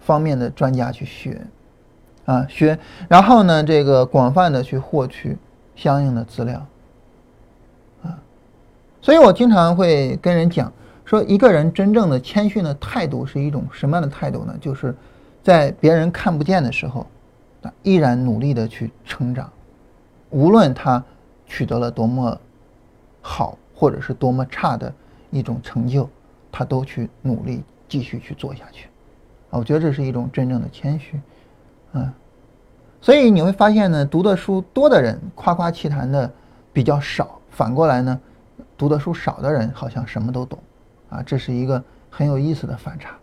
方面的专家去学，啊学，然后呢，这个广泛的去获取相应的资料，啊，所以我经常会跟人讲说，一个人真正的谦逊的态度是一种什么样的态度呢？就是在别人看不见的时候，依然努力的去成长，无论他取得了多么好或者是多么差的一种成就，他都去努力。继续去做下去，啊，我觉得这是一种真正的谦虚，嗯，所以你会发现呢，读的书多的人夸夸其谈的比较少，反过来呢，读的书少的人好像什么都懂，啊，这是一个很有意思的反差。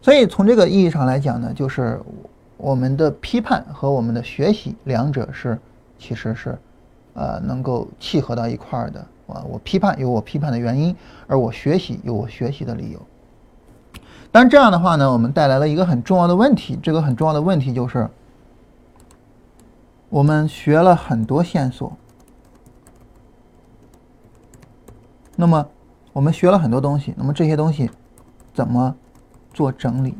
所以从这个意义上来讲呢，就是我们的批判和我们的学习两者是其实是，呃，能够契合到一块儿的。啊，我批判有我批判的原因，而我学习有我学习的理由。但这样的话呢，我们带来了一个很重要的问题，这个很重要的问题就是。我们学了很多线索，那么我们学了很多东西，那么这些东西怎么做整理？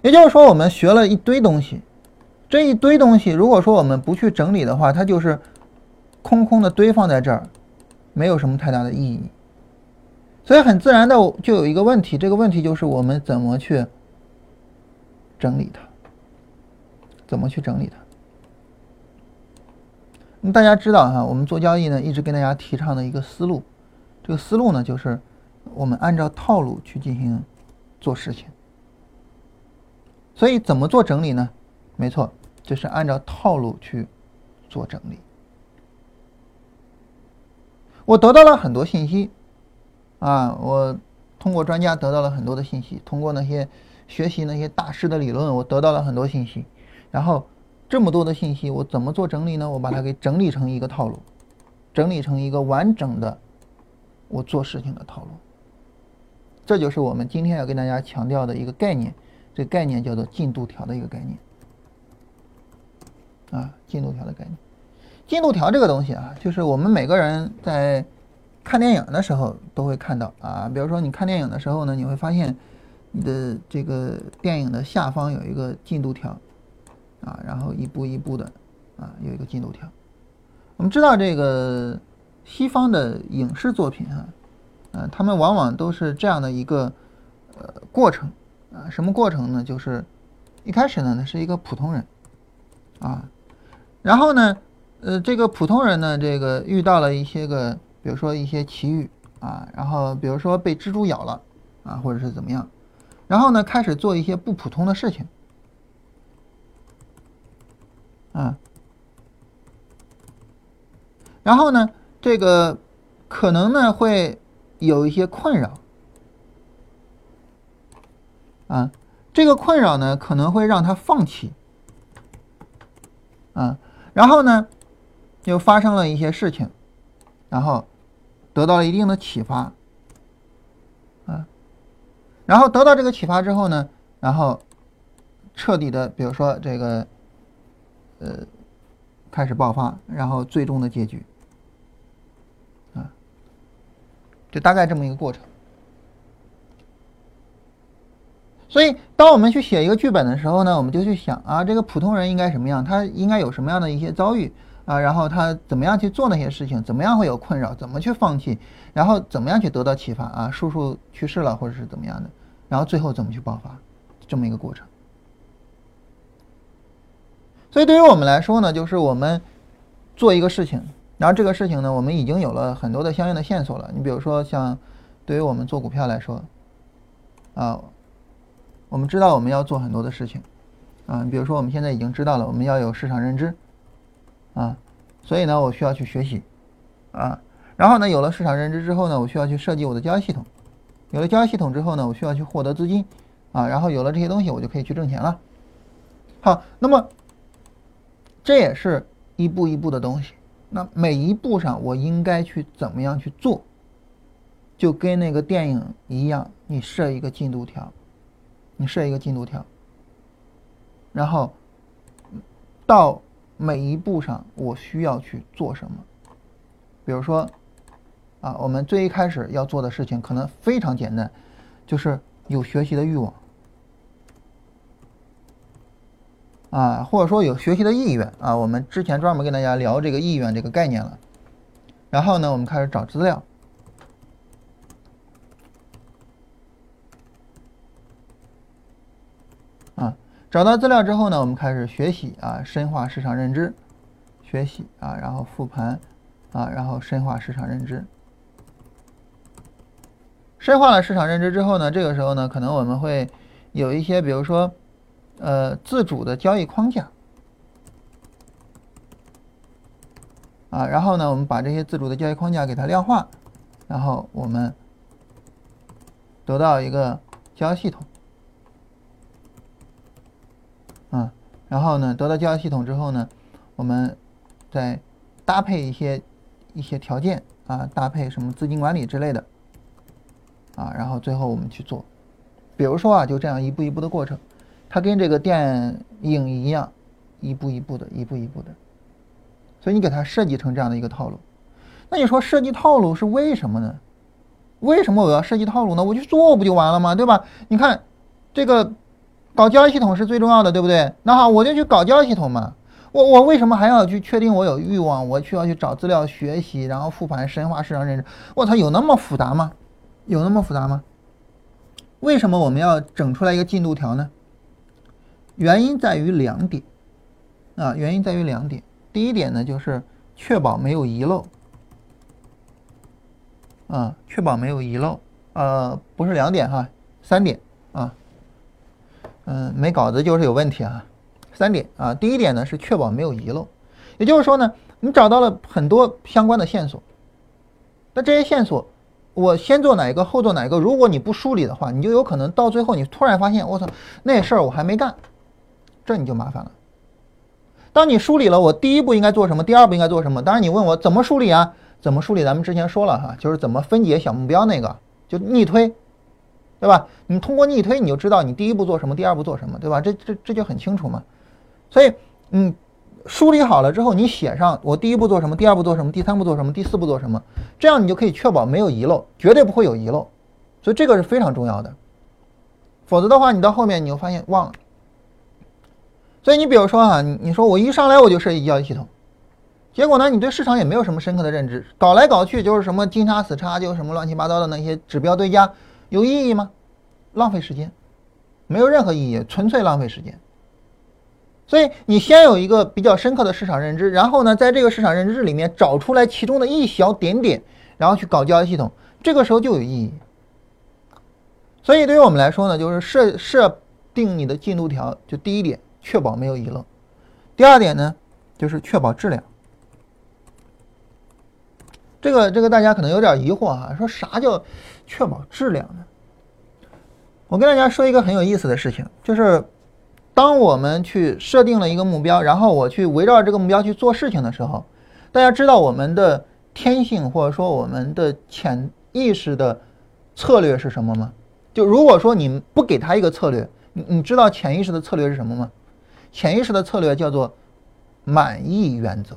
也就是说，我们学了一堆东西，这一堆东西，如果说我们不去整理的话，它就是空空的堆放在这儿，没有什么太大的意义。所以很自然的就有一个问题，这个问题就是我们怎么去整理它。怎么去整理它？那大家知道哈，我们做交易呢，一直跟大家提倡的一个思路，这个思路呢，就是我们按照套路去进行做事情。所以怎么做整理呢？没错，就是按照套路去做整理。我得到了很多信息啊，我通过专家得到了很多的信息，通过那些学习那些大师的理论，我得到了很多信息。然后这么多的信息，我怎么做整理呢？我把它给整理成一个套路，整理成一个完整的我做事情的套路。这就是我们今天要跟大家强调的一个概念，这概念叫做进度条的一个概念。啊，进度条的概念，进度条这个东西啊，就是我们每个人在看电影的时候都会看到啊。比如说你看电影的时候呢，你会发现你的这个电影的下方有一个进度条。啊，然后一步一步的，啊，有一个进度条。我们知道这个西方的影视作品啊，呃，他们往往都是这样的一个呃过程啊，什么过程呢？就是一开始呢，那是一个普通人啊，然后呢，呃，这个普通人呢，这个遇到了一些个，比如说一些奇遇啊，然后比如说被蜘蛛咬了啊，或者是怎么样，然后呢，开始做一些不普通的事情。啊，然后呢，这个可能呢会有一些困扰，啊，这个困扰呢可能会让他放弃，啊，然后呢又发生了一些事情，然后得到了一定的启发，啊，然后得到这个启发之后呢，然后彻底的，比如说这个。呃，开始爆发，然后最终的结局，啊，就大概这么一个过程。所以，当我们去写一个剧本的时候呢，我们就去想啊，这个普通人应该什么样？他应该有什么样的一些遭遇啊？然后他怎么样去做那些事情？怎么样会有困扰？怎么去放弃？然后怎么样去得到启发啊？叔叔去世了，或者是怎么样的？然后最后怎么去爆发？这么一个过程。所以对于我们来说呢，就是我们做一个事情，然后这个事情呢，我们已经有了很多的相应的线索了。你比如说，像对于我们做股票来说，啊，我们知道我们要做很多的事情，啊，比如说我们现在已经知道了我们要有市场认知，啊，所以呢，我需要去学习，啊，然后呢，有了市场认知之后呢，我需要去设计我的交易系统，有了交易系统之后呢，我需要去获得资金，啊，然后有了这些东西，我就可以去挣钱了。好，那么。这也是一步一步的东西，那每一步上我应该去怎么样去做，就跟那个电影一样，你设一个进度条，你设一个进度条，然后到每一步上我需要去做什么，比如说啊，我们最一开始要做的事情可能非常简单，就是有学习的欲望。啊，或者说有学习的意愿啊，我们之前专门跟大家聊这个意愿这个概念了。然后呢，我们开始找资料。啊，找到资料之后呢，我们开始学习啊，深化市场认知，学习啊，然后复盘啊，然后深化市场认知。深化了市场认知之后呢，这个时候呢，可能我们会有一些，比如说。呃自主的交易框架啊，然后呢，我们把这些自主的交易框架给它量化，然后我们得到一个交易系统啊，然后呢，得到交易系统之后呢，我们再搭配一些一些条件啊，搭配什么资金管理之类的啊，然后最后我们去做。比如说啊，就这样一步一步的过程，它跟这个电影一样，一步一步的，一步一步的。所以你给它设计成这样的一个套路，那你说设计套路是为什么呢？为什么我要设计套路呢？我去做不就完了吗？对吧？你看，这个搞交易系统是最重要的，对不对？那好，我就去搞交易系统嘛。我我为什么还要去确定我有欲望？我需要去找资料学习，然后复盘深化市场认知。我操，有那么复杂吗？有那么复杂吗？为什么我们要整出来一个进度条呢？原因在于两点，啊，原因在于两点。第一点呢，就是确保没有遗漏，啊，确保没有遗漏。呃，不是两点哈，三点啊。嗯，没稿子就是有问题啊。三点啊，第一点呢是确保没有遗漏，也就是说呢，你找到了很多相关的线索，那这些线索。我先做哪一个，后做哪一个？如果你不梳理的话，你就有可能到最后你突然发现，我操，那事儿我还没干，这你就麻烦了。当你梳理了，我第一步应该做什么，第二步应该做什么？当然你问我怎么梳理啊？怎么梳理？咱们之前说了哈，就是怎么分解小目标那个，就逆推，对吧？你通过逆推，你就知道你第一步做什么，第二步做什么，对吧？这这这就很清楚嘛。所以，嗯。梳理好了之后，你写上我第一步做什么，第二步做什么，第三步做什么，第四步做什么，这样你就可以确保没有遗漏，绝对不会有遗漏。所以这个是非常重要的，否则的话，你到后面你就发现忘了。所以你比如说啊，你你说我一上来我就设计交易系统，结果呢，你对市场也没有什么深刻的认知，搞来搞去就是什么金叉死叉，就什么乱七八糟的那些指标堆加，有意义吗？浪费时间，没有任何意义，纯粹浪费时间。所以你先有一个比较深刻的市场认知，然后呢，在这个市场认知里面找出来其中的一小点点，然后去搞交易系统，这个时候就有意义。所以对于我们来说呢，就是设设定你的进度条，就第一点，确保没有遗漏；第二点呢，就是确保质量。这个这个大家可能有点疑惑哈，说啥叫确保质量呢？我跟大家说一个很有意思的事情，就是。当我们去设定了一个目标，然后我去围绕这个目标去做事情的时候，大家知道我们的天性或者说我们的潜意识的策略是什么吗？就如果说你不给他一个策略，你你知道潜意识的策略是什么吗？潜意识的策略叫做满意原则。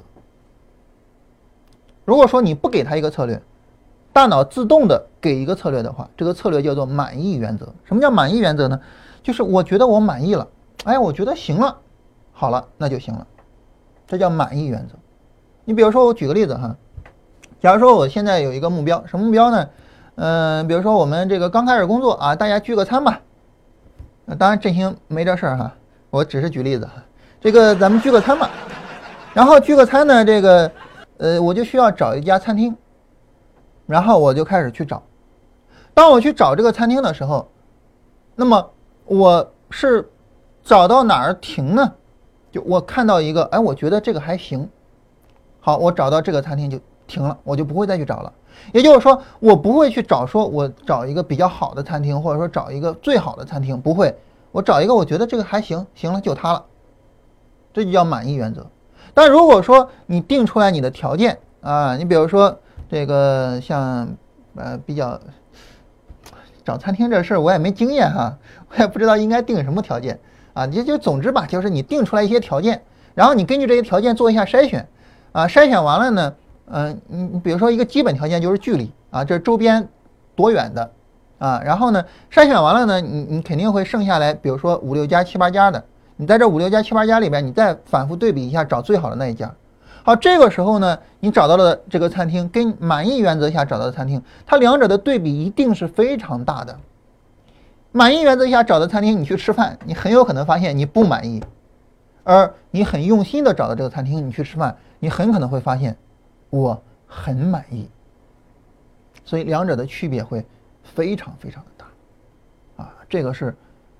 如果说你不给他一个策略，大脑自动的给一个策略的话，这个策略叫做满意原则。什么叫满意原则呢？就是我觉得我满意了。哎，我觉得行了，好了，那就行了，这叫满意原则。你比如说，我举个例子哈，假如说我现在有一个目标，什么目标呢？嗯，比如说我们这个刚开始工作啊，大家聚个餐吧。当然振兴没这事儿哈，我只是举例子哈。这个咱们聚个餐吧，然后聚个餐呢，这个呃，我就需要找一家餐厅，然后我就开始去找。当我去找这个餐厅的时候，那么我是。找到哪儿停呢？就我看到一个，哎，我觉得这个还行。好，我找到这个餐厅就停了，我就不会再去找了。也就是说，我不会去找，说我找一个比较好的餐厅，或者说找一个最好的餐厅，不会。我找一个我觉得这个还行，行了就它了，这就叫满意原则。但如果说你定出来你的条件啊，你比如说这个像呃比较找餐厅这事儿，我也没经验哈，我也不知道应该定什么条件。啊，你就总之吧，就是你定出来一些条件，然后你根据这些条件做一下筛选，啊，筛选完了呢，嗯，你你比如说一个基本条件就是距离啊，这周边多远的，啊，然后呢，筛选完了呢，你你肯定会剩下来，比如说五六家、七八家的，你在这五六家、七八家里边，你再反复对比一下，找最好的那一家。好，这个时候呢，你找到了这个餐厅，跟满意原则下找到的餐厅，它两者的对比一定是非常大的。满意原则下找的餐厅，你去吃饭，你很有可能发现你不满意；而你很用心的找到这个餐厅，你去吃饭，你很可能会发现我很满意。所以两者的区别会非常非常的大，啊，这个是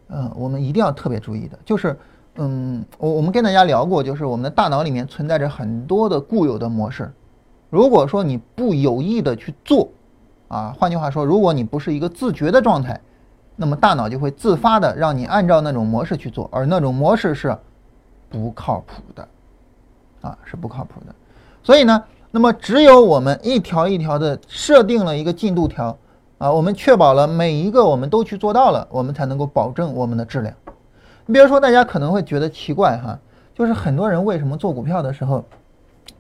嗯，我们一定要特别注意的，就是，嗯，我我们跟大家聊过，就是我们的大脑里面存在着很多的固有的模式，如果说你不有意的去做，啊，换句话说，如果你不是一个自觉的状态，那么大脑就会自发的让你按照那种模式去做，而那种模式是不靠谱的，啊，是不靠谱的。所以呢，那么只有我们一条一条的设定了一个进度条。啊，我们确保了每一个我们都去做到了，我们才能够保证我们的质量。你比如说，大家可能会觉得奇怪哈，就是很多人为什么做股票的时候，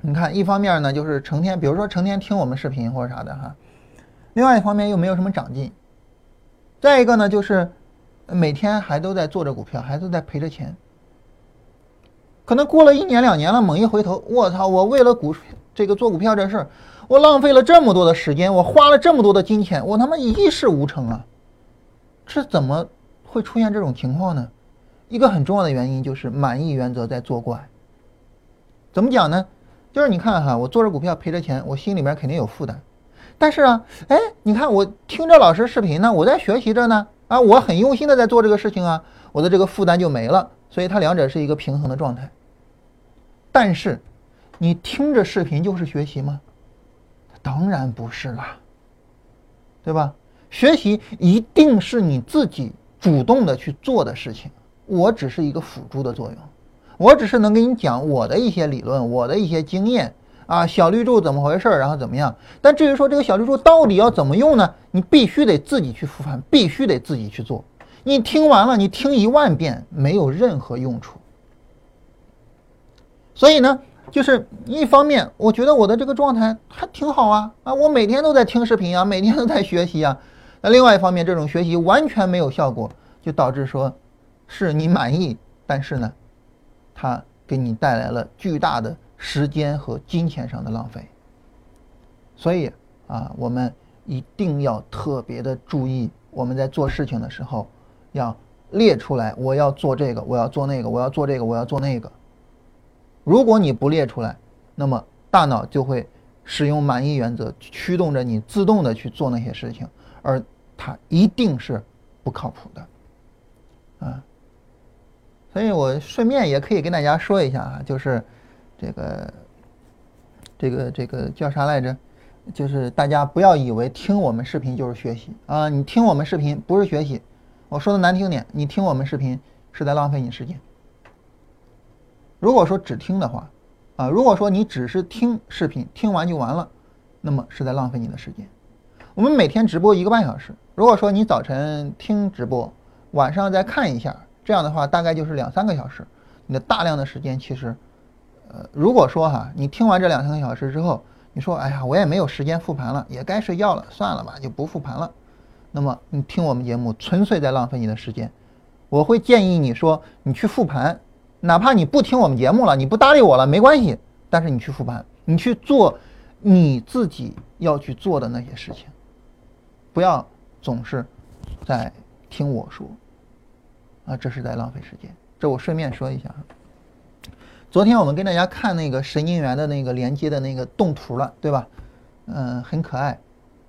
你看，一方面呢就是成天，比如说成天听我们视频或者啥的哈，另外一方面又没有什么长进，再一个呢就是每天还都在做着股票，还都在赔着钱。可能过了一年两年了，猛一回头，我操，我为了股这个做股票这事儿。我浪费了这么多的时间，我花了这么多的金钱，我他妈一事无成啊！这怎么会出现这种情况呢？一个很重要的原因就是满意原则在作怪。怎么讲呢？就是你看哈，我做着股票赔着钱，我心里面肯定有负担。但是啊，哎，你看我听着老师视频呢，我在学习着呢，啊，我很用心的在做这个事情啊，我的这个负担就没了。所以它两者是一个平衡的状态。但是，你听着视频就是学习吗？当然不是啦，对吧？学习一定是你自己主动的去做的事情，我只是一个辅助的作用，我只是能给你讲我的一些理论，我的一些经验啊，小绿柱怎么回事，然后怎么样？但至于说这个小绿柱到底要怎么用呢？你必须得自己去复盘，必须得自己去做。你听完了，你听一万遍没有任何用处。所以呢？就是一方面，我觉得我的这个状态还挺好啊啊！我每天都在听视频啊，每天都在学习啊。那另外一方面，这种学习完全没有效果，就导致说，是你满意，但是呢，它给你带来了巨大的时间和金钱上的浪费。所以啊，我们一定要特别的注意，我们在做事情的时候要列出来，我要做这个，我要做那个，我要做这个，我要做那个。如果你不列出来，那么大脑就会使用满意原则驱动着你自动的去做那些事情，而它一定是不靠谱的，所以我顺便也可以跟大家说一下啊，就是这个这个这个叫啥来着？就是大家不要以为听我们视频就是学习啊，你听我们视频不是学习，我说的难听点，你听我们视频是在浪费你时间。如果说只听的话，啊，如果说你只是听视频，听完就完了，那么是在浪费你的时间。我们每天直播一个半小时，如果说你早晨听直播，晚上再看一下，这样的话大概就是两三个小时。你的大量的时间其实，呃，如果说哈，你听完这两三个小时之后，你说，哎呀，我也没有时间复盘了，也该睡觉了，算了吧，就不复盘了。那么你听我们节目，纯粹在浪费你的时间。我会建议你说，你去复盘。哪怕你不听我们节目了，你不搭理我了，没关系。但是你去复盘，你去做你自己要去做的那些事情，不要总是在听我说，啊，这是在浪费时间。这我顺便说一下。昨天我们跟大家看那个神经元的那个连接的那个动图了，对吧？嗯，很可爱。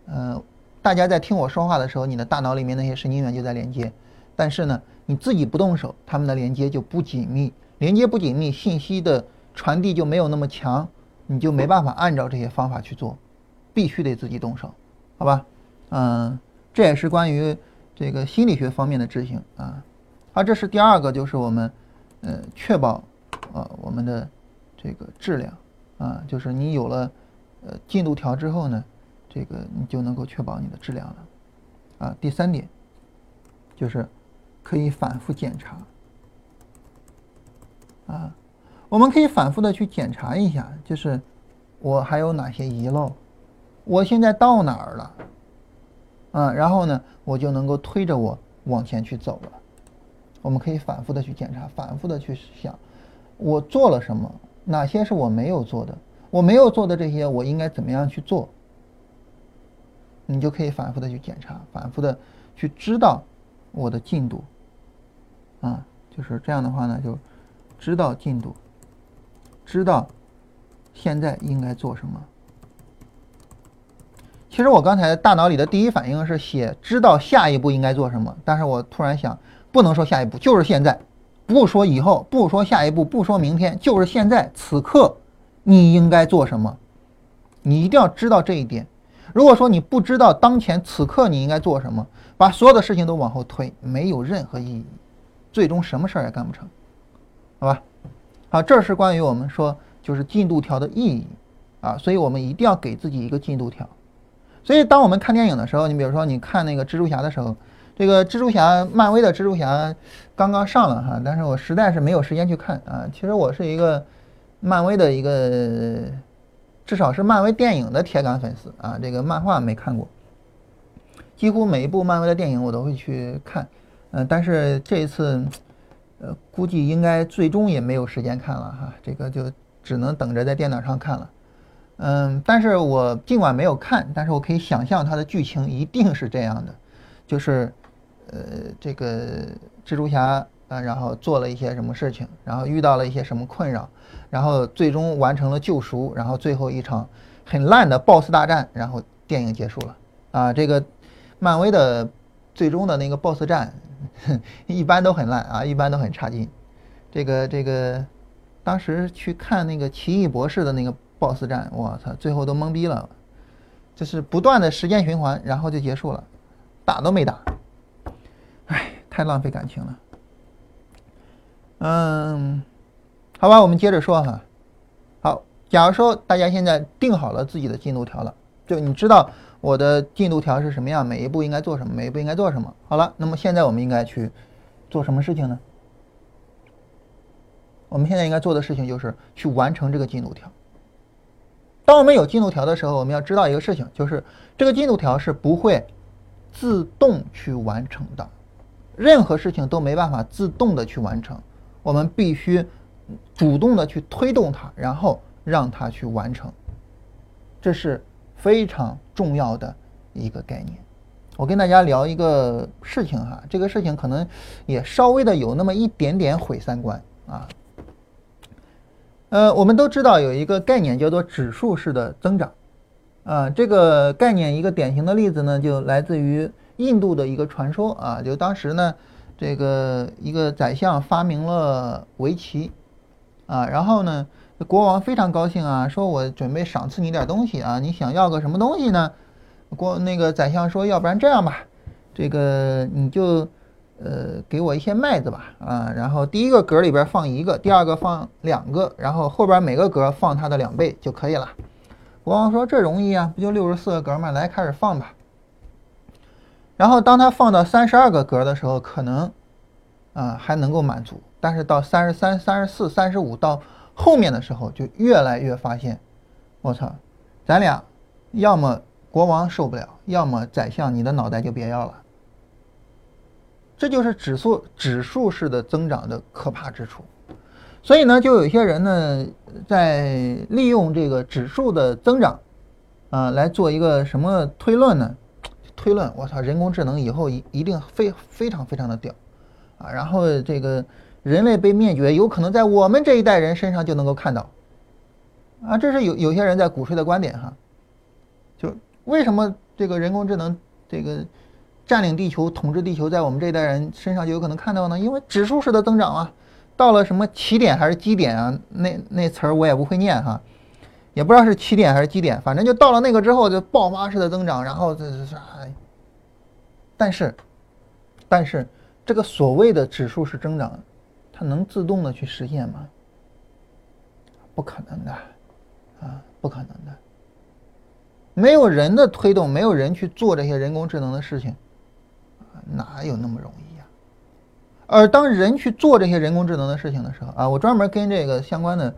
嗯，大家在听我说话的时候，你的大脑里面那些神经元就在连接，但是呢，你自己不动手，它们的连接就不紧密。连接不紧密，信息的传递就没有那么强，你就没办法按照这些方法去做，必须得自己动手，好吧？嗯，这也是关于这个心理学方面的执行啊。啊，这是第二个，就是我们呃确保呃我们的这个质量啊，就是你有了呃进度条之后呢，这个你就能够确保你的质量了啊。第三点就是可以反复检查。啊，我们可以反复的去检查一下，就是我还有哪些遗漏，我现在到哪儿了，啊，然后呢，我就能够推着我往前去走了。我们可以反复的去检查，反复的去想，我做了什么，哪些是我没有做的，我没有做的这些，我应该怎么样去做？你就可以反复的去检查，反复的去知道我的进度，啊，就是这样的话呢，就。知道进度，知道现在应该做什么。其实我刚才大脑里的第一反应是写知道下一步应该做什么，但是我突然想，不能说下一步，就是现在，不说以后，不说下一步，不说明天，就是现在此刻，你应该做什么？你一定要知道这一点。如果说你不知道当前此刻你应该做什么，把所有的事情都往后推，没有任何意义，最终什么事儿也干不成，好吧？好，这是关于我们说就是进度条的意义啊，所以我们一定要给自己一个进度条。所以当我们看电影的时候，你比如说你看那个蜘蛛侠的时候，这个蜘蛛侠，漫威的蜘蛛侠刚刚上了哈，但是我实在是没有时间去看啊。其实我是一个漫威的一个。至少是漫威电影的铁杆粉丝啊，这个漫画没看过，几乎每一部漫威的电影我都会去看，嗯，但是这一次，呃，估计应该最终也没有时间看了哈，这个就只能等着在电脑上看了，嗯，但是我 尽管没有看，但是我可以想象它的剧情一定是这样的，就是，呃，这个蜘蛛侠。啊，然后做了一些什么事情，然后遇到了一些什么困扰，然后最终完成了救赎，然后最后一场很烂的 BOSS 大战，然后电影结束了。啊，这个漫威的最终的那个 BOSS 战 一般都很烂啊，一般都很差劲。这个这个，当时去看那个奇异博士的那个 BOSS 战，我操，最后都懵逼了，就是不断的时间循环，然后就结束了，打都没打，唉，太浪费感情了。嗯，好吧，我们接着说哈。好，假如说大家现在定好了自己的进度条了，就你知道我的进度条是什么样，每一步应该做什么，每一步应该做什么。好了，那么现在我们应该去做什么事情呢？我们现在应该做的事情就是去完成这个进度条。当我们有进度条的时候，我们要知道一个事情，就是这个进度条是不会自动去完成的，任何事情都没办法自动的去完成。我们必须主动的去推动它，然后让它去完成，这是非常重要的一个概念。我跟大家聊一个事情哈，这个事情可能也稍微的有那么一点点毁三观啊。呃，我们都知道有一个概念叫做指数式的增长啊，这个概念一个典型的例子呢，就来自于印度的一个传说啊，就当时呢。这个一个宰相发明了围棋，啊，然后呢，国王非常高兴啊，说我准备赏赐你点东西啊，你想要个什么东西呢？国那个宰相说，要不然这样吧，这个你就呃给我一些麦子吧，啊，然后第一个格里边放一个，第二个放两个，然后后边每个格放它的两倍就可以了。国王说这容易啊，不就六十四个格吗？来，开始放吧。然后当它放到三十二个格的时候，可能，啊还能够满足，但是到三十三、三十四、三十五到后面的时候，就越来越发现，我操，咱俩要么国王受不了，要么宰相你的脑袋就别要了。这就是指数指数式的增长的可怕之处。所以呢，就有些人呢，在利用这个指数的增长，啊来做一个什么推论呢？推论，我操，人工智能以后一一定非非常非常的屌，啊，然后这个人类被灭绝，有可能在我们这一代人身上就能够看到，啊，这是有有些人在鼓吹的观点哈，就为什么这个人工智能这个占领地球、统治地球，在我们这一代人身上就有可能看到呢？因为指数式的增长啊，到了什么起点还是基点啊？那那词儿我也不会念哈。也不知道是起点还是基点，反正就到了那个之后就爆发式的增长，然后这这这，但是，但是这个所谓的指数式增长，它能自动的去实现吗？不可能的，啊，不可能的，没有人的推动，没有人去做这些人工智能的事情，哪有那么容易呀？而当人去做这些人工智能的事情的时候啊，我专门跟这个相关的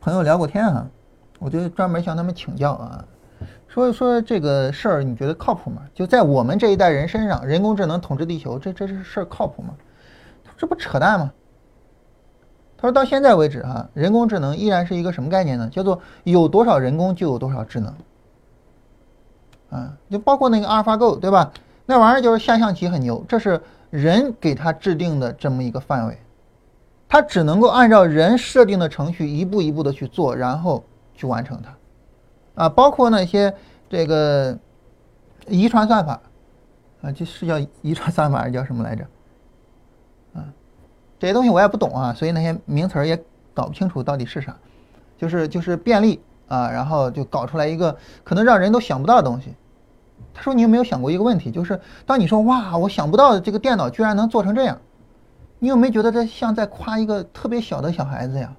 朋友聊过天啊。我就专门向他们请教啊，说说这个事儿，你觉得靠谱吗？就在我们这一代人身上，人工智能统治地球，这这这事儿靠谱吗？这不扯淡吗？他说到现在为止哈，人工智能依然是一个什么概念呢？叫做有多少人工就有多少智能。啊，就包括那个阿尔法狗对吧？那玩意儿就是下象棋很牛，这是人给他制定的这么一个范围，他只能够按照人设定的程序一步一步的去做，然后。去完成它，啊，包括那些这个遗传算法，啊，这是叫遗传算法还是叫什么来着？啊，这些东西我也不懂啊，所以那些名词儿也搞不清楚到底是啥，就是就是便利啊，然后就搞出来一个可能让人都想不到的东西。他说：“你有没有想过一个问题？就是当你说哇，我想不到这个电脑居然能做成这样，你有没有觉得这像在夸一个特别小的小孩子呀？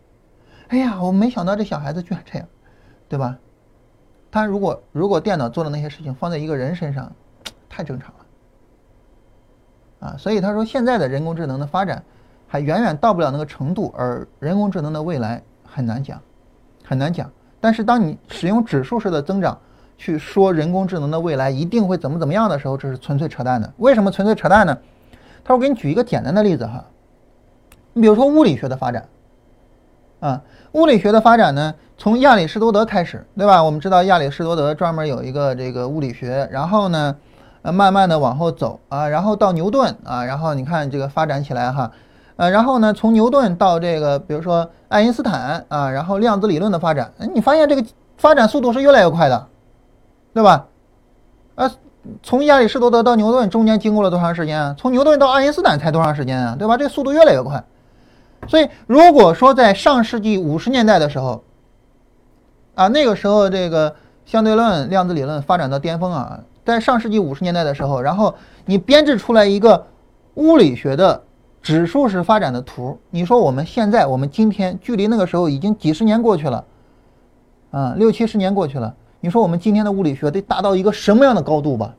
哎呀，我没想到这小孩子居然这样，对吧？他如果如果电脑做的那些事情放在一个人身上，太正常了啊！所以他说，现在的人工智能的发展还远远到不了那个程度，而人工智能的未来很难讲，很难讲。但是当你使用指数式的增长，去说人工智能的未来一定会怎么怎么样的时候，这是纯粹扯淡的。为什么纯粹扯淡呢？他说：“我给你举一个简单的例子哈，你比如说物理学的发展，啊，物理学的发展呢，从亚里士多德开始，对吧？我们知道亚里士多德专门有一个这个物理学，然后呢，呃，慢慢的往后走啊，然后到牛顿啊，然后你看这个发展起来哈，呃，然后呢，从牛顿到这个比如说爱因斯坦啊，然后量子理论的发展，你发现这个发展速度是越来越快的。”对吧？呃，从亚里士多德到牛顿中间经过了多长时间啊？从牛顿到爱因斯坦才多长时间啊？对吧？这个速度越来越快。所以，如果说在上世纪五十年代的时候，啊，那个时候这个相对论、量子理论发展到巅峰啊，在上世纪五十年代的时候，然后你编制出来一个物理学的指数式发展的图，你说我们现在，我们今天距离那个时候已经几十年过去了，啊，六七十年过去了。你说我们今天的物理学得达到一个什么样的高度吧？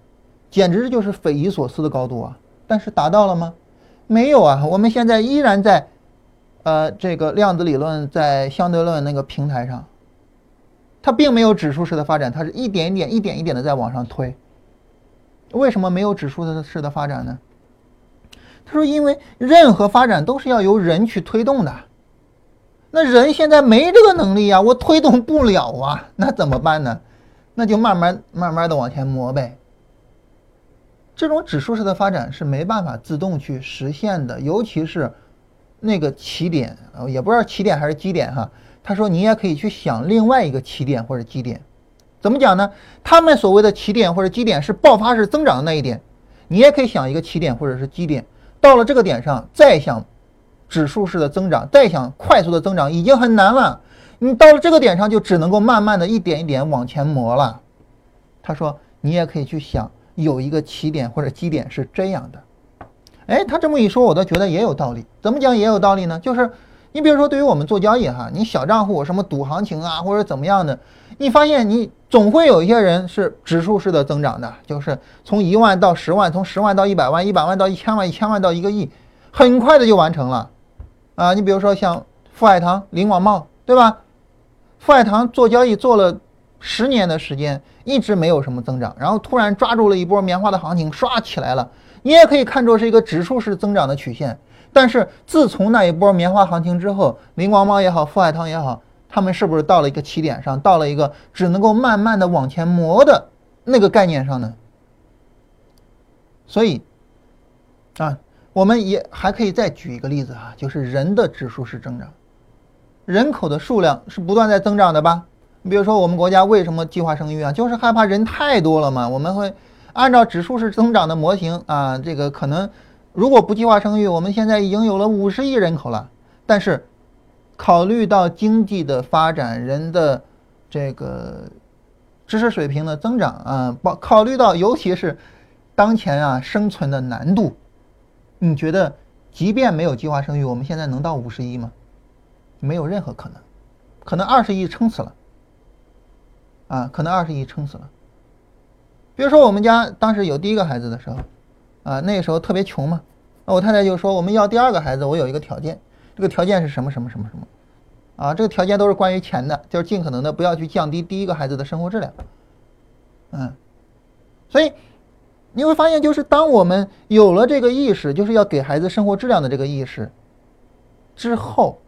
简直就是匪夷所思的高度啊！但是达到了吗？没有啊！我们现在依然在，呃，这个量子理论在相对论那个平台上，它并没有指数式的发展，它是一点一点、一点一点的在往上推。为什么没有指数的式的发展呢？他说，因为任何发展都是要由人去推动的。那人现在没这个能力呀，我推动不了啊，那怎么办呢？那就慢慢慢慢的往前磨呗。这种指数式的发展是没办法自动去实现的，尤其是那个起点，也不知道起点还是基点哈。他说你也可以去想另外一个起点或者基点，怎么讲呢？他们所谓的起点或者基点是爆发式增长的那一点，你也可以想一个起点或者是基点，到了这个点上再想指数式的增长，再想快速的增长已经很难了。你到了这个点上，就只能够慢慢的一点一点往前磨了。他说，你也可以去想，有一个起点或者基点是这样的。哎，他这么一说，我倒觉得也有道理。怎么讲也有道理呢？就是你比如说，对于我们做交易哈，你小账户什么赌行情啊，或者怎么样的，你发现你总会有一些人是指数式的增长的，就是从一万到十万，从十万到一百万，一百万到一千万，一千万到一个亿，很快的就完成了。啊，你比如说像富海堂、林广茂，对吧？富海堂做交易做了十年的时间，一直没有什么增长，然后突然抓住了一波棉花的行情，唰起来了。你也可以看作是一个指数式增长的曲线。但是自从那一波棉花行情之后，林光猫也好，富海汤也好，他们是不是到了一个起点上，到了一个只能够慢慢的往前磨的那个概念上呢？所以，啊，我们也还可以再举一个例子啊，就是人的指数式增长。人口的数量是不断在增长的吧？你比如说，我们国家为什么计划生育啊？就是害怕人太多了嘛。我们会按照指数式增长的模型啊，这个可能如果不计划生育，我们现在已经有了五十亿人口了。但是考虑到经济的发展，人的这个知识水平的增长啊，包考虑到尤其是当前啊生存的难度，你觉得即便没有计划生育，我们现在能到五十亿吗？没有任何可能，可能二十亿撑死了，啊，可能二十亿撑死了。比如说我们家当时有第一个孩子的时候，啊，那个时候特别穷嘛，我太太就说我们要第二个孩子，我有一个条件，这个条件是什么什么什么什么，啊，这个条件都是关于钱的，就是尽可能的不要去降低第一个孩子的生活质量，嗯，所以你会发现，就是当我们有了这个意识，就是要给孩子生活质量的这个意识之后。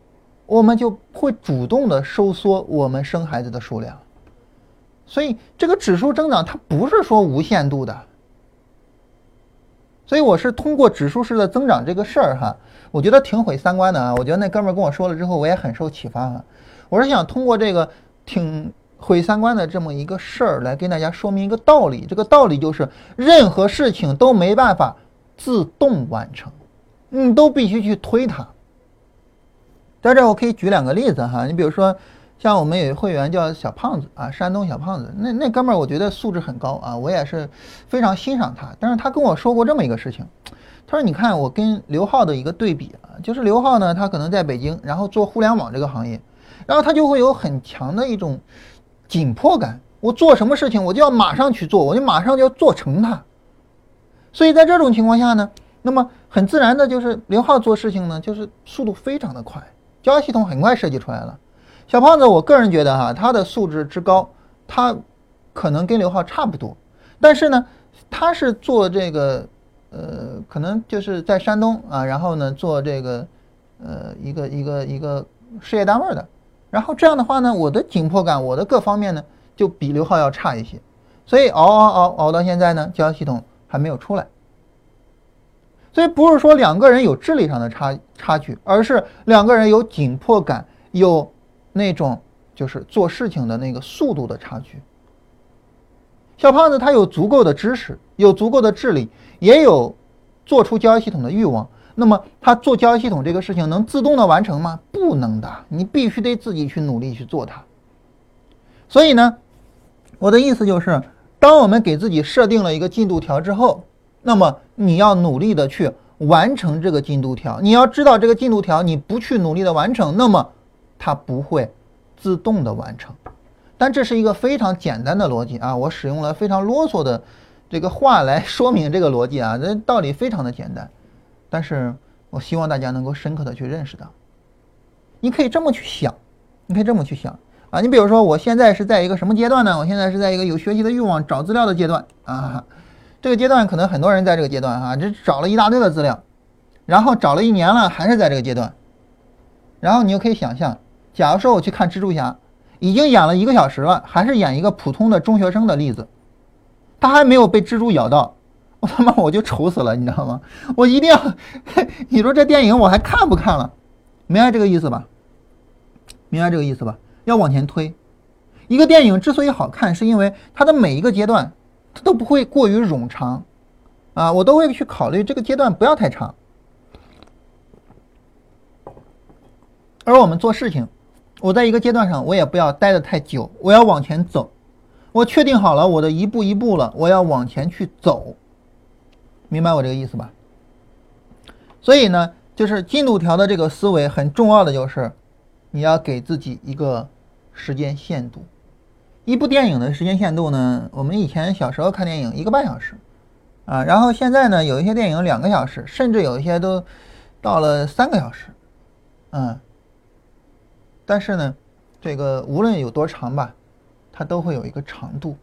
我们就会主动的收缩我们生孩子的数量，所以这个指数增长它不是说无限度的，所以我是通过指数式的增长这个事儿哈，我觉得挺毁三观的啊！我觉得那哥们儿跟我说了之后，我也很受启发啊！我是想通过这个挺毁三观的这么一个事儿来跟大家说明一个道理，这个道理就是任何事情都没办法自动完成，你都必须去推它。在这儿我可以举两个例子哈，你比如说像我们有一会员叫小胖子啊，山东小胖子，那那哥们儿我觉得素质很高啊，我也是非常欣赏他。但是他跟我说过这么一个事情，他说你看我跟刘浩的一个对比啊，就是刘浩呢，他可能在北京，然后做互联网这个行业，然后他就会有很强的一种紧迫感，我做什么事情我就要马上去做，我就马上就要做成它。所以在这种情况下呢，那么很自然的就是刘浩做事情呢，就是速度非常的快。交易系统很快设计出来了，小胖子，我个人觉得哈，他的素质之高，他可能跟刘浩差不多，但是呢，他是做这个，呃，可能就是在山东啊，然后呢做这个，呃，一个一个一个事业单位的，然后这样的话呢，我的紧迫感，我的各方面呢，就比刘浩要差一些，所以熬熬熬熬到现在呢，交易系统还没有出来。所以不是说两个人有智力上的差差距，而是两个人有紧迫感，有那种就是做事情的那个速度的差距。小胖子他有足够的知识，有足够的智力，也有做出交易系统的欲望。那么他做交易系统这个事情能自动的完成吗？不能的，你必须得自己去努力去做它。所以呢，我的意思就是，当我们给自己设定了一个进度条之后。那么你要努力的去完成这个进度条，你要知道这个进度条你不去努力的完成，那么它不会自动的完成。但这是一个非常简单的逻辑啊，我使用了非常啰嗦的这个话来说明这个逻辑啊，这道理非常的简单，但是我希望大家能够深刻的去认识到。你可以这么去想，你可以这么去想啊，你比如说我现在是在一个什么阶段呢？我现在是在一个有学习的欲望、找资料的阶段啊。这个阶段可能很多人在这个阶段哈，这找了一大堆的资料，然后找了一年了，还是在这个阶段。然后你就可以想象，假如说我去看蜘蛛侠，已经演了一个小时了，还是演一个普通的中学生的例子，他还没有被蜘蛛咬到，我他妈我就愁死了，你知道吗？我一定要，你说这电影我还看不看了？明白这个意思吧？明白这个意思吧？要往前推，一个电影之所以好看，是因为它的每一个阶段。它都不会过于冗长，啊，我都会去考虑这个阶段不要太长。而我们做事情，我在一个阶段上，我也不要待得太久，我要往前走。我确定好了我的一步一步了，我要往前去走，明白我这个意思吧？所以呢，就是进度条的这个思维很重要的就是，你要给自己一个时间限度。一部电影的时间限度呢？我们以前小时候看电影一个半小时，啊，然后现在呢，有一些电影两个小时，甚至有一些都到了三个小时，嗯。但是呢，这个无论有多长吧，它都会有一个长度，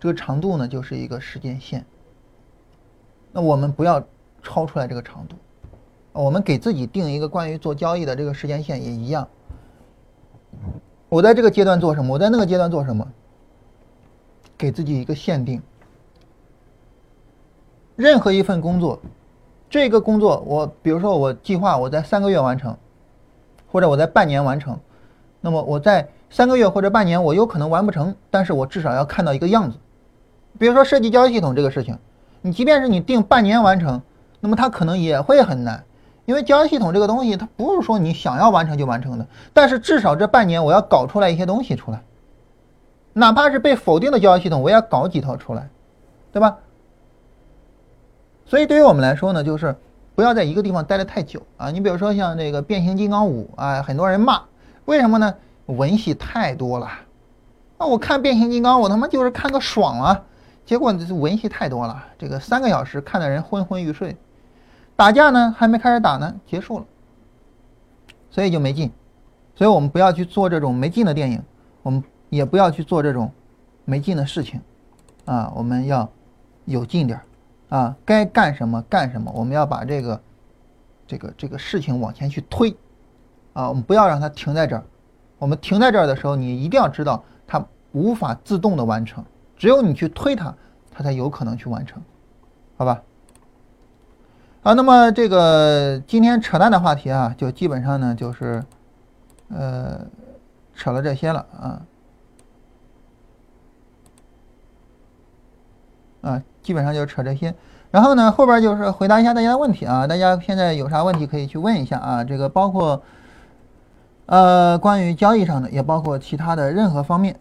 这个长度呢就是一个时间线。那我们不要超出来这个长度，我们给自己定一个关于做交易的这个时间线也一样。我在这个阶段做什么？我在那个阶段做什么？给自己一个限定，任何一份工作，这个工作我比如说我计划我在三个月完成，或者我在半年完成，那么我在三个月或者半年我有可能完不成，但是我至少要看到一个样子。比如说设计交易系统这个事情，你即便是你定半年完成，那么它可能也会很难，因为交易系统这个东西它不是说你想要完成就完成的，但是至少这半年我要搞出来一些东西出来。哪怕是被否定的交易系统，我也要搞几套出来，对吧？所以对于我们来说呢，就是不要在一个地方待得太久啊。你比如说像这个变形金刚五啊，很多人骂，为什么呢？文戏太多了。那我看变形金刚，我他妈就是看个爽啊，结果文戏太多了，这个三个小时看的人昏昏欲睡，打架呢还没开始打呢，结束了，所以就没劲。所以我们不要去做这种没劲的电影，我们。也不要去做这种没劲的事情，啊，我们要有劲点儿，啊，该干什么干什么，我们要把这个这个这个事情往前去推，啊，我们不要让它停在这儿。我们停在这儿的时候，你一定要知道它无法自动的完成，只有你去推它，它才有可能去完成，好吧？啊，那么这个今天扯淡的话题啊，就基本上呢就是呃扯了这些了啊。啊，基本上就扯这些。然后呢，后边就是回答一下大家的问题啊，大家现在有啥问题可以去问一下啊，这个包括呃关于交易上的，也包括其他的任何方面。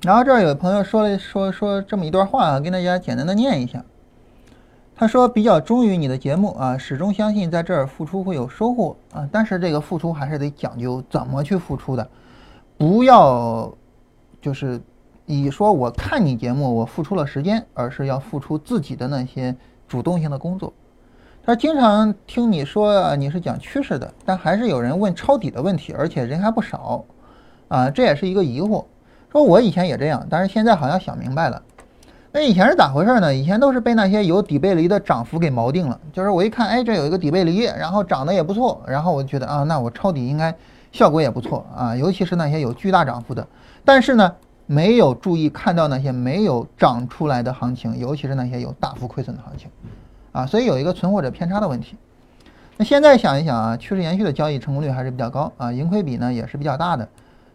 然后这儿有朋友说了说说这么一段话啊，跟大家简单的念一下。他说比较忠于你的节目啊，始终相信在这儿付出会有收获啊，但是这个付出还是得讲究怎么去付出的，不要就是以说我看你节目我付出了时间，而是要付出自己的那些主动性的工作。他经常听你说，你是讲趋势的，但还是有人问抄底的问题，而且人还不少啊，这也是一个疑惑。说我以前也这样，但是现在好像想明白了。那以前是咋回事呢？以前都是被那些有底背离的涨幅给锚定了。就是我一看，哎，这有一个底背离，然后涨得也不错，然后我觉得啊，那我抄底应该效果也不错啊。尤其是那些有巨大涨幅的，但是呢，没有注意看到那些没有涨出来的行情，尤其是那些有大幅亏损的行情啊。所以有一个存货者偏差的问题。那现在想一想啊，趋势延续的交易成功率还是比较高啊，盈亏比呢也是比较大的。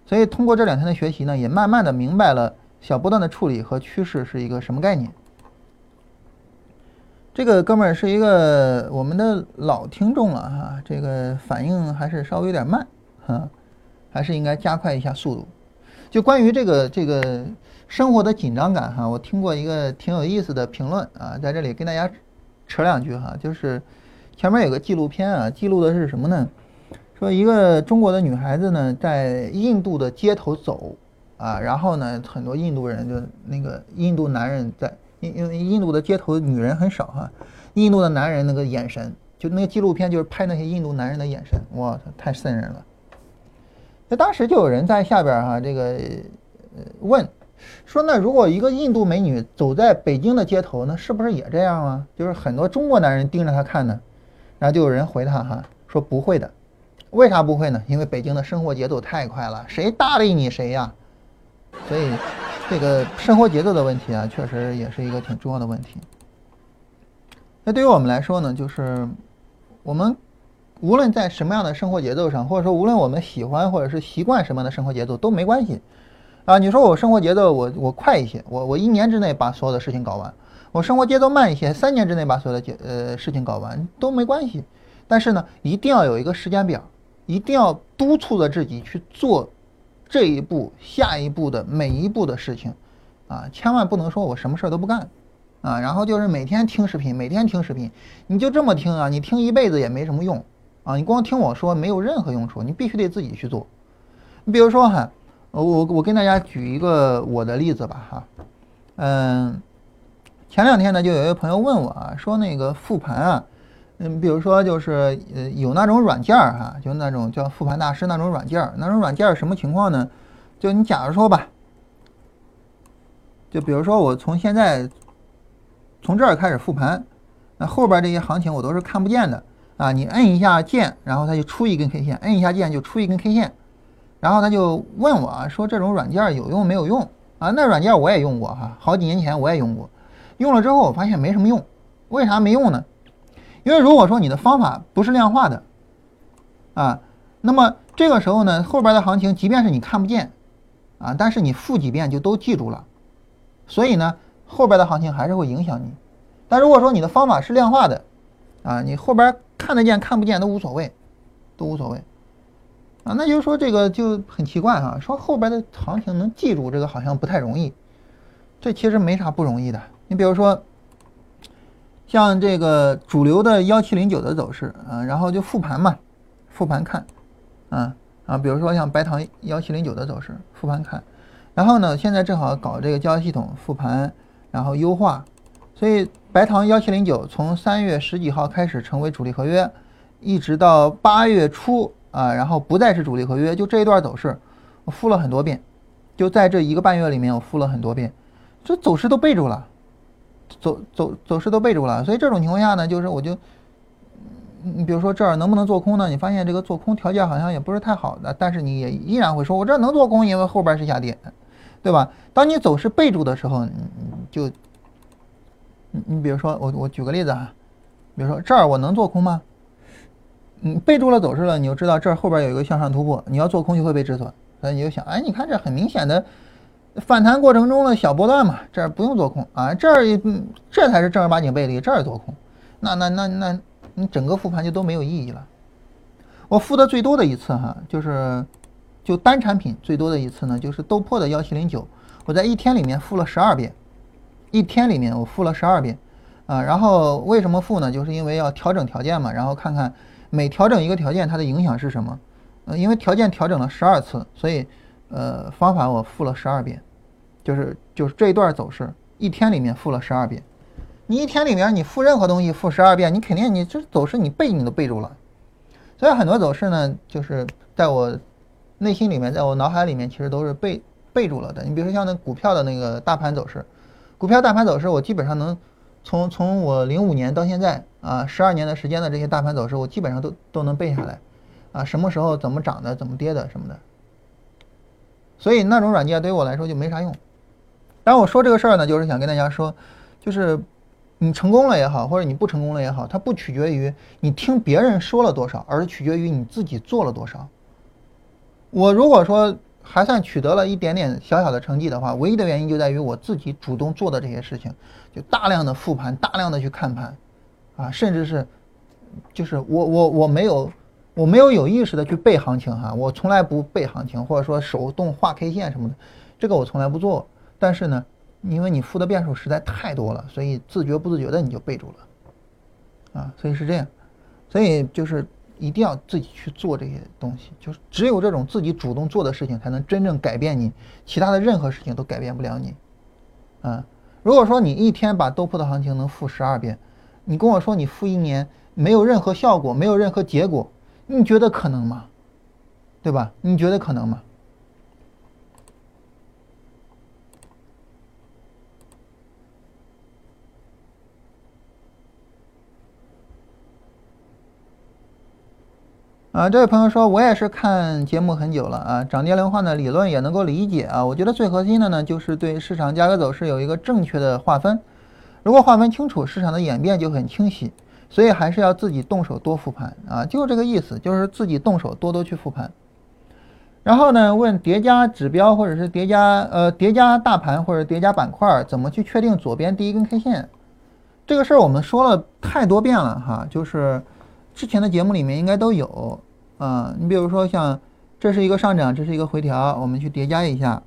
所以通过这两天的学习呢，也慢慢的明白了小波段的处理和趋势是一个什么概念。这个哥们儿是一个我们的老听众了哈，这个反应还是稍微有点慢哈，还是应该加快一下速度。就关于这个这个生活的紧张感哈，我听过一个挺有意思的评论啊，在这里跟大家扯两句哈，就是前面有个纪录片啊，记录的是什么呢？说一个中国的女孩子呢，在印度的街头走，啊，然后呢，很多印度人就那个印度男人在，因因印度的街头女人很少哈，印度的男人那个眼神，就那个纪录片就是拍那些印度男人的眼神，哇，太瘆人了。那当时就有人在下边哈，这个问，说那如果一个印度美女走在北京的街头，那是不是也这样啊？就是很多中国男人盯着她看呢，然后就有人回他哈，说不会的。为啥不会呢？因为北京的生活节奏太快了，谁搭理你谁呀？所以，这个生活节奏的问题啊，确实也是一个挺重要的问题。那对于我们来说呢，就是我们无论在什么样的生活节奏上，或者说无论我们喜欢或者是习惯什么样的生活节奏都没关系啊。你说我生活节奏我我快一些，我我一年之内把所有的事情搞完；我生活节奏慢一些，三年之内把所有的节呃事情搞完都没关系。但是呢，一定要有一个时间表。一定要督促着自己去做这一步、下一步的每一步的事情，啊，千万不能说我什么事儿都不干，啊，然后就是每天听视频，每天听视频，你就这么听啊，你听一辈子也没什么用，啊，你光听我说没有任何用处，你必须得自己去做。你比如说哈，我我跟大家举一个我的例子吧哈，嗯，前两天呢就有一个朋友问我啊，说那个复盘啊。嗯，比如说就是呃有那种软件儿哈，就那种叫复盘大师那种软件儿，那种软件儿什么情况呢？就你假如说吧，就比如说我从现在从这儿开始复盘，那后边这些行情我都是看不见的啊。你摁一下键，然后它就出一根 K 线，摁一下键就出一根 K 线，然后他就问我啊，说这种软件有用没有用啊？那软件我也用过哈，好几年前我也用过，用了之后我发现没什么用，为啥没用呢？因为如果说你的方法不是量化的，啊，那么这个时候呢，后边的行情即便是你看不见，啊，但是你复几遍就都记住了，所以呢，后边的行情还是会影响你。但如果说你的方法是量化的，啊，你后边看得见看不见都无所谓，都无所谓，啊，那就是说这个就很奇怪哈，说后边的行情能记住这个好像不太容易，这其实没啥不容易的。你比如说。像这个主流的幺七零九的走势啊，然后就复盘嘛，复盘看，啊啊，比如说像白糖幺七零九的走势，复盘看，然后呢，现在正好搞这个交易系统复盘，然后优化，所以白糖幺七零九从三月十几号开始成为主力合约，一直到八月初啊，然后不再是主力合约，就这一段走势，我复了很多遍，就在这一个半月里面，我复了很多遍，这走势都背住了。走走走势都背住了，所以这种情况下呢，就是我就，你比如说这儿能不能做空呢？你发现这个做空条件好像也不是太好的，但是你也依然会说，我这能做空，因为后边是下跌，对吧？当你走势背住的时候，你就，你你比如说我我举个例子啊，比如说这儿我能做空吗？嗯，背住了走势了，你就知道这儿后边有一个向上突破，你要做空就会被止损，所以你就想，哎，你看这很明显的。反弹过程中的小波段嘛，这儿不用做空啊，这儿这才是正儿八经背离，这儿做空，那那那那你整个复盘就都没有意义了。我复的最多的一次哈，就是就单产品最多的一次呢，就是豆粕的幺七零九，我在一天里面复了十二遍，一天里面我复了十二遍，啊，然后为什么复呢？就是因为要调整条件嘛，然后看看每调整一个条件它的影响是什么，呃，因为条件调整了十二次，所以呃方法我复了十二遍，就是就是这一段走势一天里面复了十二遍，你一天里面你复任何东西复十二遍，你肯定你这走势你背你都背住了。所以很多走势呢，就是在我内心里面，在我脑海里面，其实都是背背住了的。你比如说像那股票的那个大盘走势，股票大盘走势，我基本上能从从我零五年到现在啊，十二年的时间的这些大盘走势，我基本上都都能背下来啊，什么时候怎么涨的，怎么跌的什么的。所以那种软件对于我来说就没啥用。当然我说这个事儿呢，就是想跟大家说，就是。你成功了也好，或者你不成功了也好，它不取决于你听别人说了多少，而是取决于你自己做了多少。我如果说还算取得了一点点小小的成绩的话，唯一的原因就在于我自己主动做的这些事情，就大量的复盘，大量的去看盘，啊，甚至是，就是我我我没有我没有有意识的去背行情哈，我从来不背行情，或者说手动画 K 线什么的，这个我从来不做。但是呢。因为你负的变数实在太多了，所以自觉不自觉的你就背住了，啊，所以是这样，所以就是一定要自己去做这些东西，就是只有这种自己主动做的事情，才能真正改变你，其他的任何事情都改变不了你，啊，如果说你一天把豆粕的行情能复十二遍，你跟我说你付一年没有任何效果，没有任何结果，你觉得可能吗？对吧？你觉得可能吗？啊，这位朋友说，我也是看节目很久了啊，涨跌轮换的理论也能够理解啊。我觉得最核心的呢，就是对市场价格走势有一个正确的划分。如果划分清楚，市场的演变就很清晰。所以还是要自己动手多复盘啊，就是这个意思，就是自己动手多多去复盘。然后呢，问叠加指标或者是叠加呃叠加大盘或者叠加板块怎么去确定左边第一根 K 线？这个事儿我们说了太多遍了哈，就是。之前的节目里面应该都有啊，你比如说像这是一个上涨，这是一个回调，我们去叠加一下，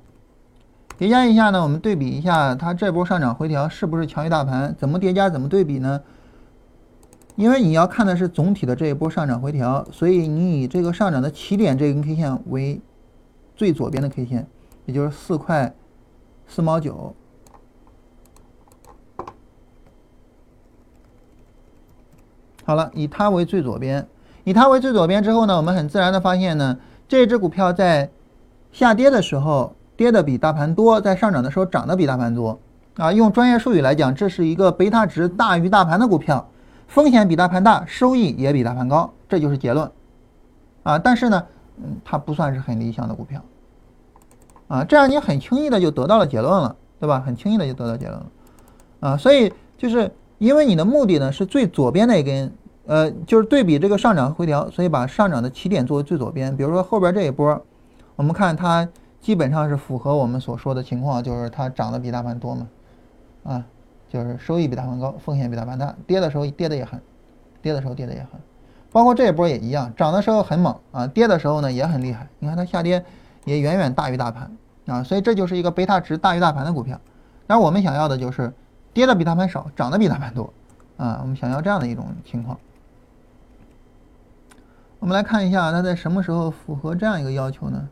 叠加一下呢，我们对比一下它这波上涨回调是不是强于大盘？怎么叠加？怎么对比呢？因为你要看的是总体的这一波上涨回调，所以你以这个上涨的起点这根 K 线为最左边的 K 线，也就是四块四毛九。好了，以它为最左边，以它为最左边之后呢，我们很自然的发现呢，这只股票在下跌的时候跌的比大盘多，在上涨的时候涨的比大盘多啊。用专业术语来讲，这是一个贝塔值大于大盘的股票，风险比大盘大，收益也比大盘高，这就是结论啊。但是呢，嗯，它不算是很理想的股票啊。这样你很轻易的就得到了结论了，对吧？很轻易的就得到结论了啊。所以就是。因为你的目的呢是最左边那一根，呃，就是对比这个上涨回调，所以把上涨的起点作为最左边。比如说后边这一波，我们看它基本上是符合我们所说的情况，就是它涨得比大盘多嘛，啊，就是收益比大盘高，风险比大盘大，跌的时候跌的也狠，跌的时候跌的也狠，包括这一波也一样，涨的时候很猛啊，跌的时候呢也很厉害。你看它下跌也远远大于大盘啊，所以这就是一个贝塔值大于大盘的股票。但我们想要的就是。跌的比大盘少，涨的比大盘多，啊，我们想要这样的一种情况。我们来看一下，它在什么时候符合这样一个要求呢？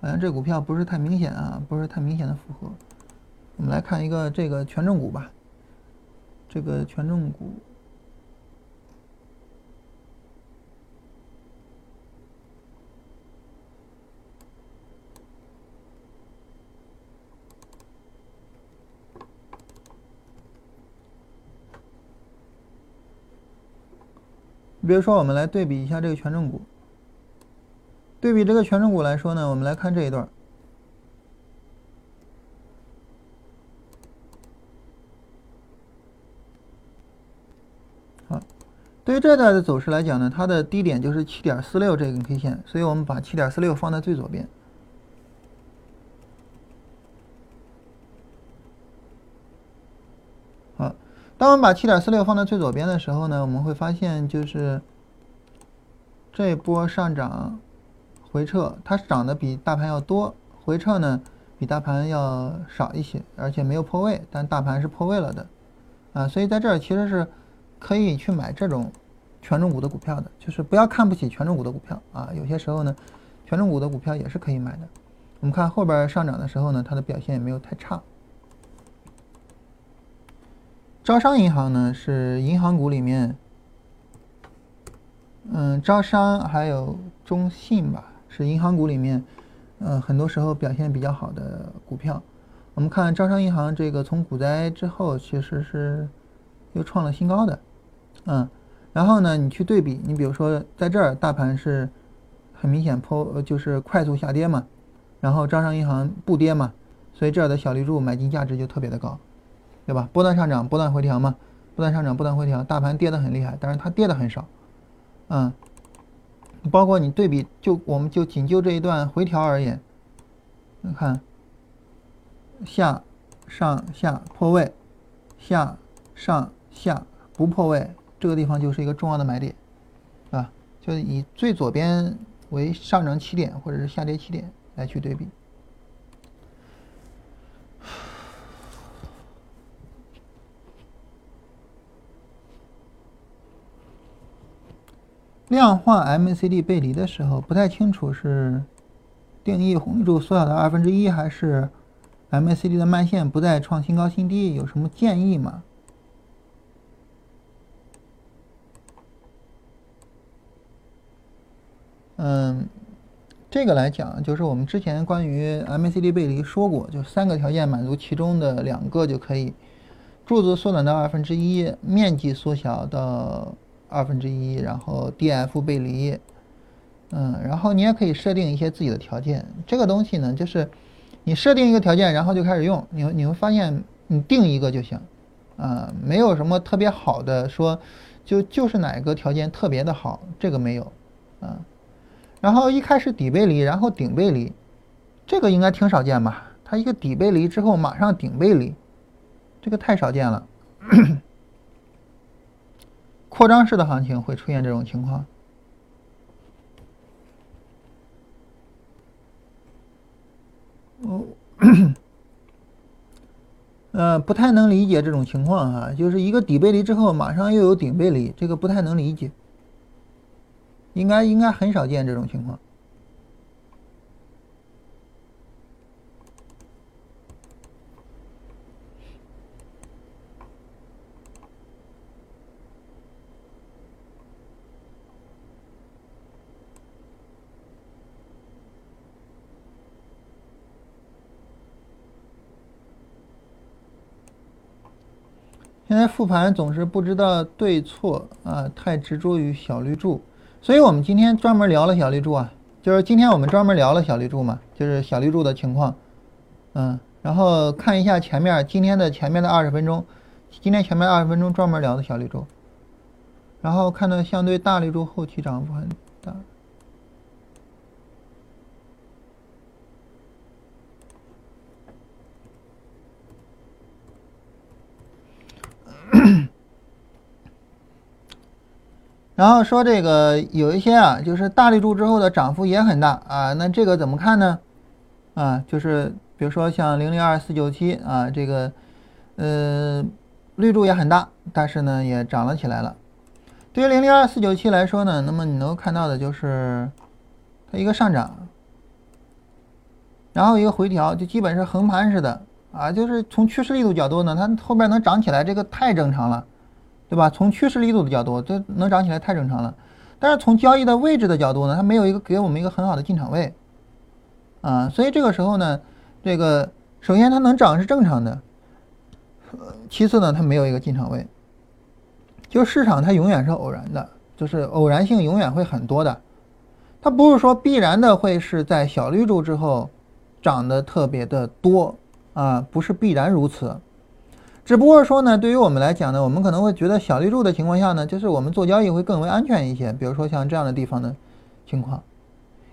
好像这股票不是太明显啊，不是太明显的符合。我们来看一个这个权重股吧，这个权重股。比如说，我们来对比一下这个权重股。对比这个权重股来说呢，我们来看这一段。对于这段的走势来讲呢，它的低点就是七点四六这根 K 线，所以我们把七点四六放在最左边。好，当我们把七点四六放在最左边的时候呢，我们会发现就是这波上涨回撤，它涨的比大盘要多，回撤呢比大盘要少一些，而且没有破位，但大盘是破位了的，啊，所以在这儿其实是可以去买这种权重股的股票的，就是不要看不起权重股的股票啊，有些时候呢，权重股的股票也是可以买的。我们看后边上涨的时候呢，它的表现也没有太差。招商银行呢是银行股里面，嗯，招商还有中信吧，是银行股里面，嗯，很多时候表现比较好的股票。我们看招商银行这个从股灾之后其实是又创了新高的，嗯，然后呢，你去对比，你比如说在这儿大盘是很明显破，就是快速下跌嘛。然后招商银行不跌嘛，所以这儿的小绿柱买进价值就特别的高，对吧？波段上涨，波段回调嘛，波段上涨，波段回调，大盘跌得很厉害，但是它跌的很少，嗯，包括你对比，就我们就仅就这一段回调而言，你看，下上下破位，下上下不破位，这个地方就是一个重要的买点，啊，就以最左边为上涨起点或者是下跌起点。来去对比，量化 MACD 背离的时候，不太清楚是定义红绿柱缩小到二分之一，还是 MACD 的慢线不再创新高新低，有什么建议吗？嗯。这个来讲，就是我们之前关于 MACD 背离说过，就三个条件满足其中的两个就可以，柱子缩短到二分之一，面积缩小到二分之一，然后 DF 背离，嗯，然后你也可以设定一些自己的条件。这个东西呢，就是你设定一个条件，然后就开始用，你你会发现你定一个就行，啊，没有什么特别好的说，就就是哪个条件特别的好，这个没有，啊。然后一开始底背离，然后顶背离，这个应该挺少见吧？它一个底背离之后马上顶背离，这个太少见了。扩张式的行情会出现这种情况。哦，呃，不太能理解这种情况哈，就是一个底背离之后马上又有顶背离，这个不太能理解。应该应该很少见这种情况。现在复盘总是不知道对错啊，太执着于小绿柱。所以我们今天专门聊了小绿柱啊，就是今天我们专门聊了小绿柱嘛，就是小绿柱的情况，嗯，然后看一下前面今天的前面的二十分钟，今天前面二十分钟专门聊的小绿柱，然后看到相对大绿柱后期涨幅很大。然后说这个有一些啊，就是大绿柱之后的涨幅也很大啊，那这个怎么看呢？啊，就是比如说像零零二四九七啊，这个呃绿柱也很大，但是呢也涨了起来了。对于零零二四九七来说呢，那么你能看到的就是它一个上涨，然后一个回调，就基本是横盘似的啊，就是从趋势力度角度呢，它后边能涨起来，这个太正常了。对吧？从趋势力度的角度，这能涨起来太正常了。但是从交易的位置的角度呢，它没有一个给我们一个很好的进场位，啊，所以这个时候呢，这个首先它能涨是正常的，其次呢，它没有一个进场位。就市场它永远是偶然的，就是偶然性永远会很多的，它不是说必然的会是在小绿柱之后涨得特别的多啊，不是必然如此。只不过说呢，对于我们来讲呢，我们可能会觉得小绿柱的情况下呢，就是我们做交易会更为安全一些。比如说像这样的地方的情况，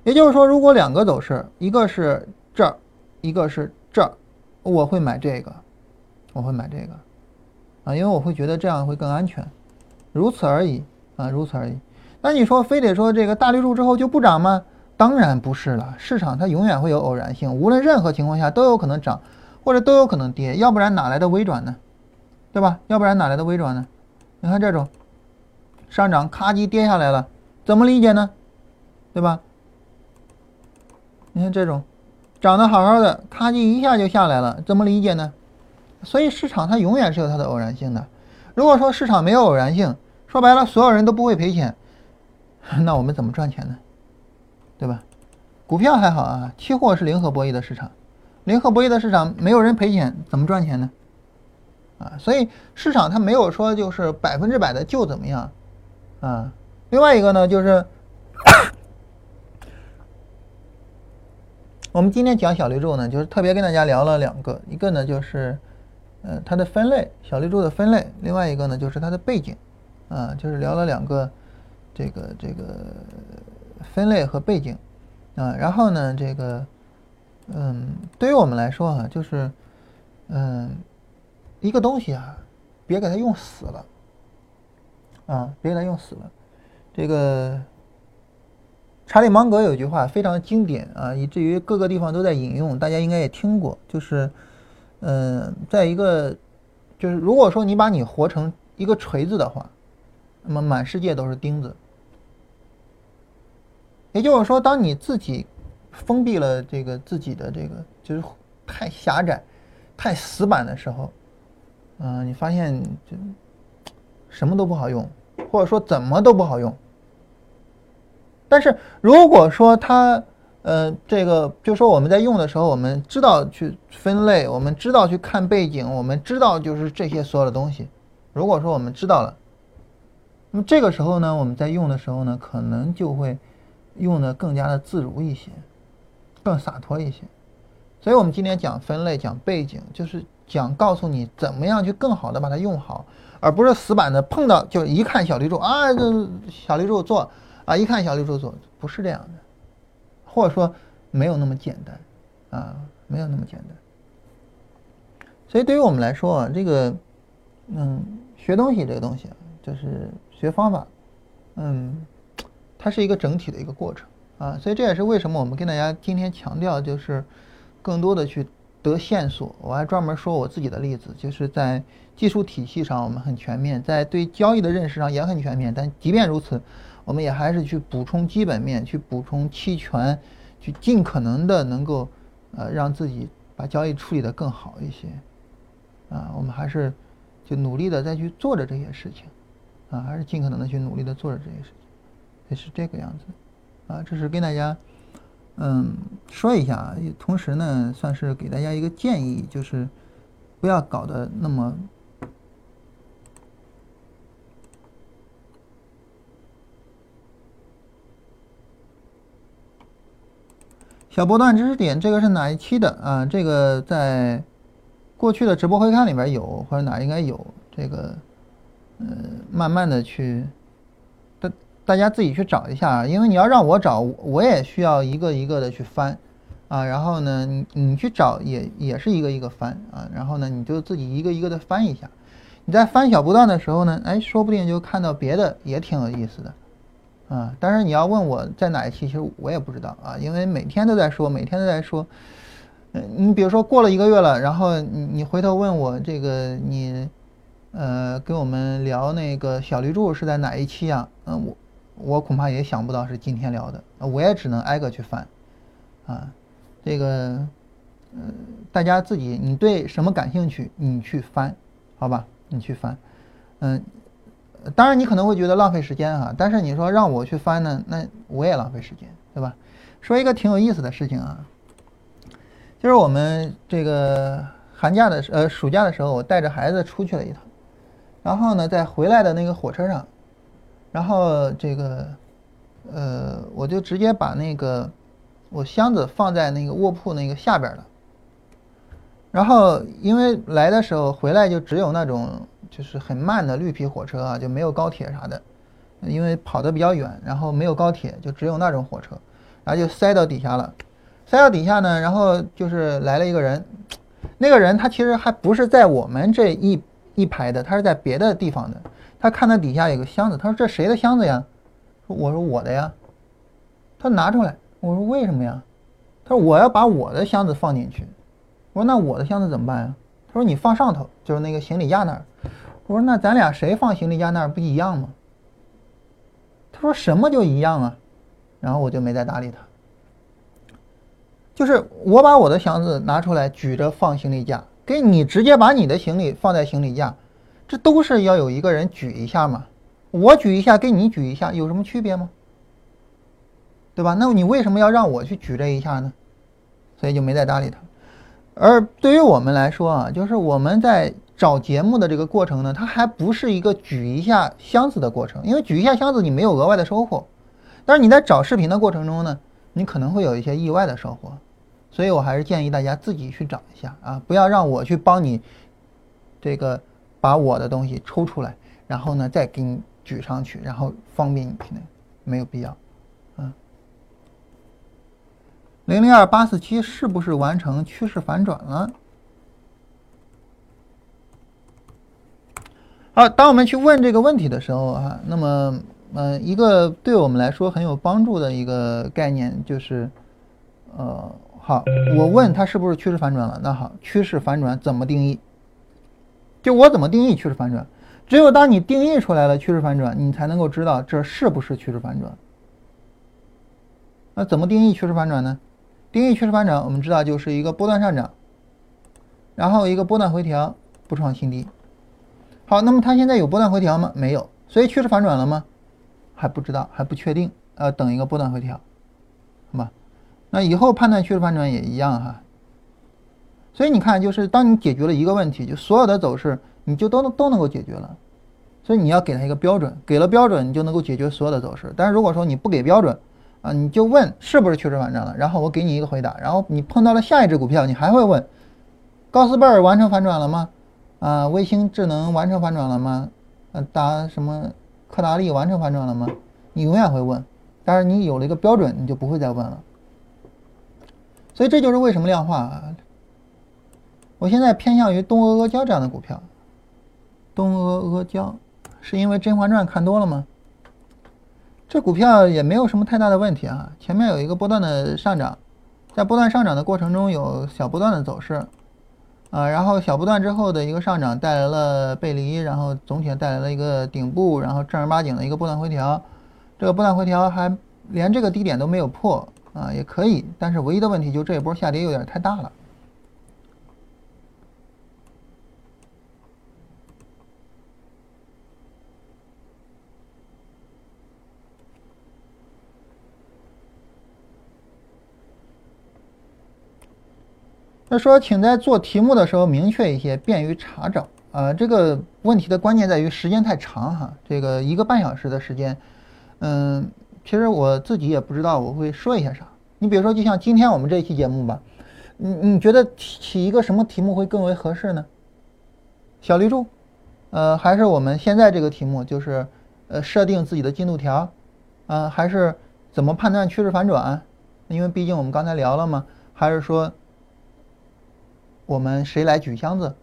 也就是说，如果两个走势，一个是这儿，一个是这儿，我会买这个，我会买这个，啊，因为我会觉得这样会更安全，如此而已啊，如此而已。那你说非得说这个大绿柱之后就不涨吗？当然不是了，市场它永远会有偶然性，无论任何情况下都有可能涨，或者都有可能跌，要不然哪来的微转呢？对吧？要不然哪来的微转呢？你看这种上涨咔叽跌下来了，怎么理解呢？对吧？你看这种涨得好好的，咔叽一下就下来了，怎么理解呢？所以市场它永远是有它的偶然性的。如果说市场没有偶然性，说白了所有人都不会赔钱，那我们怎么赚钱呢？对吧？股票还好啊，期货是零和博弈的市场，零和博弈的市场没有人赔钱，怎么赚钱呢？啊，所以市场它没有说就是百分之百的就怎么样，啊，另外一个呢就是，我们今天讲小绿柱呢，就是特别跟大家聊了两个，一个呢就是，呃，它的分类，小绿柱的分类，另外一个呢就是它的背景，啊，就是聊了两个，这个这个。分类和背景，啊，然后呢，这个，嗯，对于我们来说啊，就是，嗯，一个东西啊，别给它用死了，啊，别给它用死了。这个查理芒格有句话非常经典啊，以至于各个地方都在引用，大家应该也听过，就是，嗯，在一个，就是如果说你把你活成一个锤子的话，那么满世界都是钉子。也就是说，当你自己封闭了这个自己的这个就是太狭窄、太死板的时候，嗯，你发现就什么都不好用，或者说怎么都不好用。但是如果说它，呃，这个就说我们在用的时候，我们知道去分类，我们知道去看背景，我们知道就是这些所有的东西。如果说我们知道了，那么这个时候呢，我们在用的时候呢，可能就会。用的更加的自如一些，更洒脱一些，所以我们今天讲分类、讲背景，就是讲告诉你怎么样去更好的把它用好，而不是死板的碰到就一看小绿柱啊，这小绿柱做啊，一看小绿柱做，不是这样的，或者说没有那么简单啊，没有那么简单。所以对于我们来说啊，这个嗯，学东西这个东西，就是学方法，嗯。它是一个整体的一个过程啊，所以这也是为什么我们跟大家今天强调，就是更多的去得线索。我还专门说我自己的例子，就是在技术体系上我们很全面，在对交易的认识上也很全面。但即便如此，我们也还是去补充基本面，去补充期权，去尽可能的能够呃让自己把交易处理得更好一些啊。我们还是就努力的再去做着这些事情啊，还是尽可能的去努力的做着这些事情。也是这个样子，啊，这是跟大家，嗯，说一下，同时呢，算是给大家一个建议，就是不要搞得那么小波段知识点。这个是哪一期的啊？这个在过去的直播回看里边有，或者哪应该有这个，嗯，慢慢的去。大家自己去找一下啊，因为你要让我找，我也需要一个一个的去翻，啊，然后呢，你你去找也也是一个一个翻啊，然后呢，你就自己一个一个的翻一下。你在翻小波段的时候呢，哎，说不定就看到别的也挺有意思的，啊，但是你要问我在哪一期，其实我也不知道啊，因为每天都在说，每天都在说，嗯，你比如说过了一个月了，然后你你回头问我这个你，呃，跟我们聊那个小绿柱是在哪一期啊？嗯，我。我恐怕也想不到是今天聊的，我也只能挨个去翻，啊，这个，呃，大家自己，你对什么感兴趣，你去翻，好吧，你去翻，嗯，当然你可能会觉得浪费时间啊，但是你说让我去翻呢，那我也浪费时间，对吧？说一个挺有意思的事情啊，就是我们这个寒假的呃暑假的时候，我带着孩子出去了一趟，然后呢，在回来的那个火车上。然后这个，呃，我就直接把那个我箱子放在那个卧铺那个下边了。然后因为来的时候回来就只有那种就是很慢的绿皮火车啊，就没有高铁啥的，因为跑得比较远，然后没有高铁，就只有那种火车，然后就塞到底下了。塞到底下呢，然后就是来了一个人，那个人他其实还不是在我们这一一排的，他是在别的地方的。他看到底下有个箱子，他说这谁的箱子呀？我说我的呀。他拿出来，我说为什么呀？他说我要把我的箱子放进去。我说那我的箱子怎么办呀？他说你放上头，就是那个行李架那儿。我说那咱俩谁放行李架那儿不一样吗？他说什么就一样啊？然后我就没再搭理他。就是我把我的箱子拿出来举着放行李架，跟你直接把你的行李放在行李架，这都是要有一个人举一下嘛。我举一下跟你举一下有什么区别吗？对吧？那你为什么要让我去举这一下呢？所以就没再搭理他。而对于我们来说啊，就是我们在找节目的这个过程呢，它还不是一个举一下箱子的过程，因为举一下箱子你没有额外的收获。但是你在找视频的过程中呢，你可能会有一些意外的收获。所以我还是建议大家自己去找一下啊，不要让我去帮你这个把我的东西抽出来，然后呢再给你举上去，然后方便你评论，没有必要。零零二八四七是不是完成趋势反转了？好，当我们去问这个问题的时候啊，那么，嗯，一个对我们来说很有帮助的一个概念就是，呃，好，我问他是不是趋势反转了？那好，趋势反转怎么定义？就我怎么定义趋势反转？只有当你定义出来了趋势反转，你才能够知道这是不是趋势反转。那怎么定义趋势反转呢？定义趋势反转，我们知道就是一个波段上涨，然后一个波段回调不创新低。好，那么它现在有波段回调吗？没有，所以趋势反转了吗？还不知道，还不确定，呃，等一个波段回调，好吧？那以后判断趋势反转也一样哈。所以你看，就是当你解决了一个问题，就所有的走势你就都能都能够解决了。所以你要给它一个标准，给了标准，你就能够解决所有的走势。但是如果说你不给标准，啊，你就问是不是趋势反转了，然后我给你一个回答，然后你碰到了下一只股票，你还会问，高斯贝尔完成反转了吗？啊，卫星智能完成反转了吗？呃，达什么科达利完成反转了吗？你永远会问，但是你有了一个标准，你就不会再问了。所以这就是为什么量化啊，我现在偏向于东阿阿胶这样的股票。东阿阿胶是因为《甄嬛传》看多了吗？这股票也没有什么太大的问题啊，前面有一个波段的上涨，在波段上涨的过程中有小波段的走势，啊，然后小波段之后的一个上涨带来了背离，然后总体带来了一个顶部，然后正儿八经的一个波段回调，这个波段回调还连这个低点都没有破啊，也可以，但是唯一的问题就这一波下跌有点太大了。他说：“请在做题目的时候明确一些，便于查找。啊，这个问题的关键在于时间太长哈，这个一个半小时的时间，嗯，其实我自己也不知道我会说一些啥。你比如说，就像今天我们这一期节目吧，你你觉得起一个什么题目会更为合适呢？小绿柱，呃，还是我们现在这个题目，就是呃设定自己的进度条，啊，还是怎么判断趋势反转？因为毕竟我们刚才聊了嘛，还是说？”我们谁来举箱子？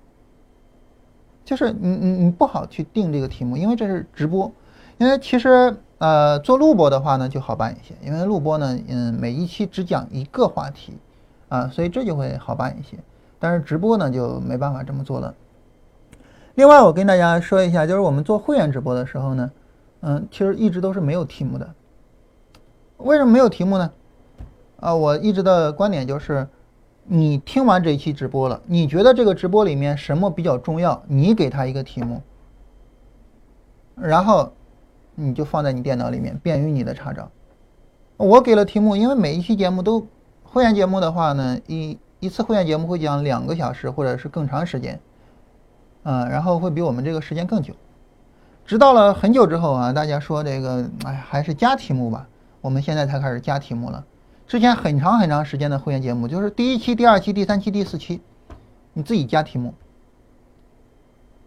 就是你你你不好去定这个题目，因为这是直播。因为其实呃做录播的话呢就好办一些，因为录播呢嗯每一期只讲一个话题啊，所以这就会好办一些。但是直播呢就没办法这么做了。另外我跟大家说一下，就是我们做会员直播的时候呢，嗯其实一直都是没有题目的。为什么没有题目呢？啊我一直的观点就是。你听完这一期直播了，你觉得这个直播里面什么比较重要？你给他一个题目，然后你就放在你电脑里面，便于你的查找。我给了题目，因为每一期节目都会员节目的话呢，一一次会员节目会讲两个小时或者是更长时间，嗯，然后会比我们这个时间更久。直到了很久之后啊，大家说这个，哎，还是加题目吧。我们现在才开始加题目了。之前很长很长时间的会员节目，就是第一期、第二期、第三期、第四期，你自己加题目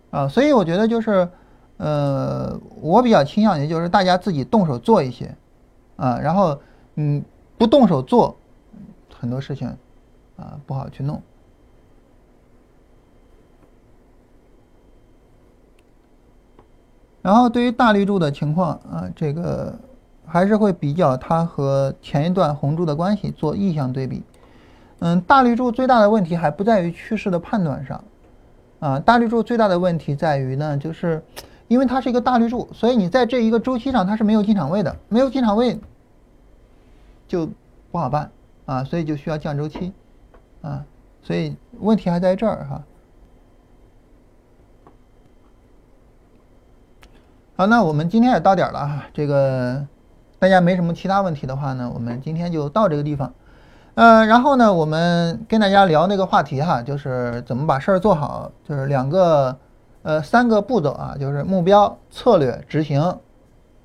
啊。所以我觉得就是，呃，我比较倾向于就是大家自己动手做一些啊，然后嗯，不动手做很多事情啊不好去弄。然后对于大绿柱的情况啊，这个还是会比较它和前一段红柱的关系做意向对比。嗯，大绿柱最大的问题还不在于趋势的判断上，啊，大绿柱最大的问题在于呢，就是因为它是一个大绿柱，所以你在这一个周期上它是没有进场位的，没有进场位就不好办啊，所以就需要降周期啊，所以问题还在这儿哈。好，那我们今天也到点了啊，这个大家没什么其他问题的话呢，我们今天就到这个地方。呃，然后呢，我们跟大家聊那个话题哈，就是怎么把事儿做好，就是两个呃三个步骤啊，就是目标、策略、执行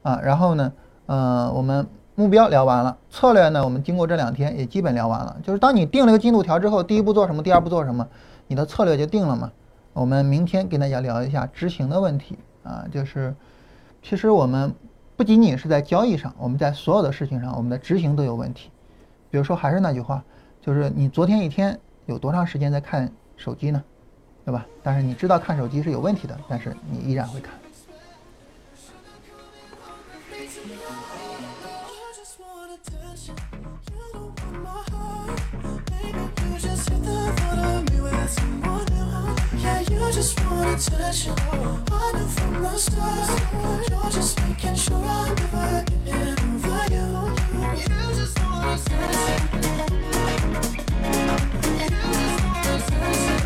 啊。然后呢，呃，我们目标聊完了，策略呢，我们经过这两天也基本聊完了。就是当你定了个进度条之后，第一步做什么，第二步做什么，你的策略就定了嘛。我们明天跟大家聊一下执行的问题啊，就是。其实我们不仅仅是在交易上，我们在所有的事情上，我们的执行都有问题。比如说，还是那句话，就是你昨天一天有多长时间在看手机呢？对吧？但是你知道看手机是有问题的，但是你依然会看。wanna you. I know from the start, you're just making sure I never over you. You just wanna. You just wanna.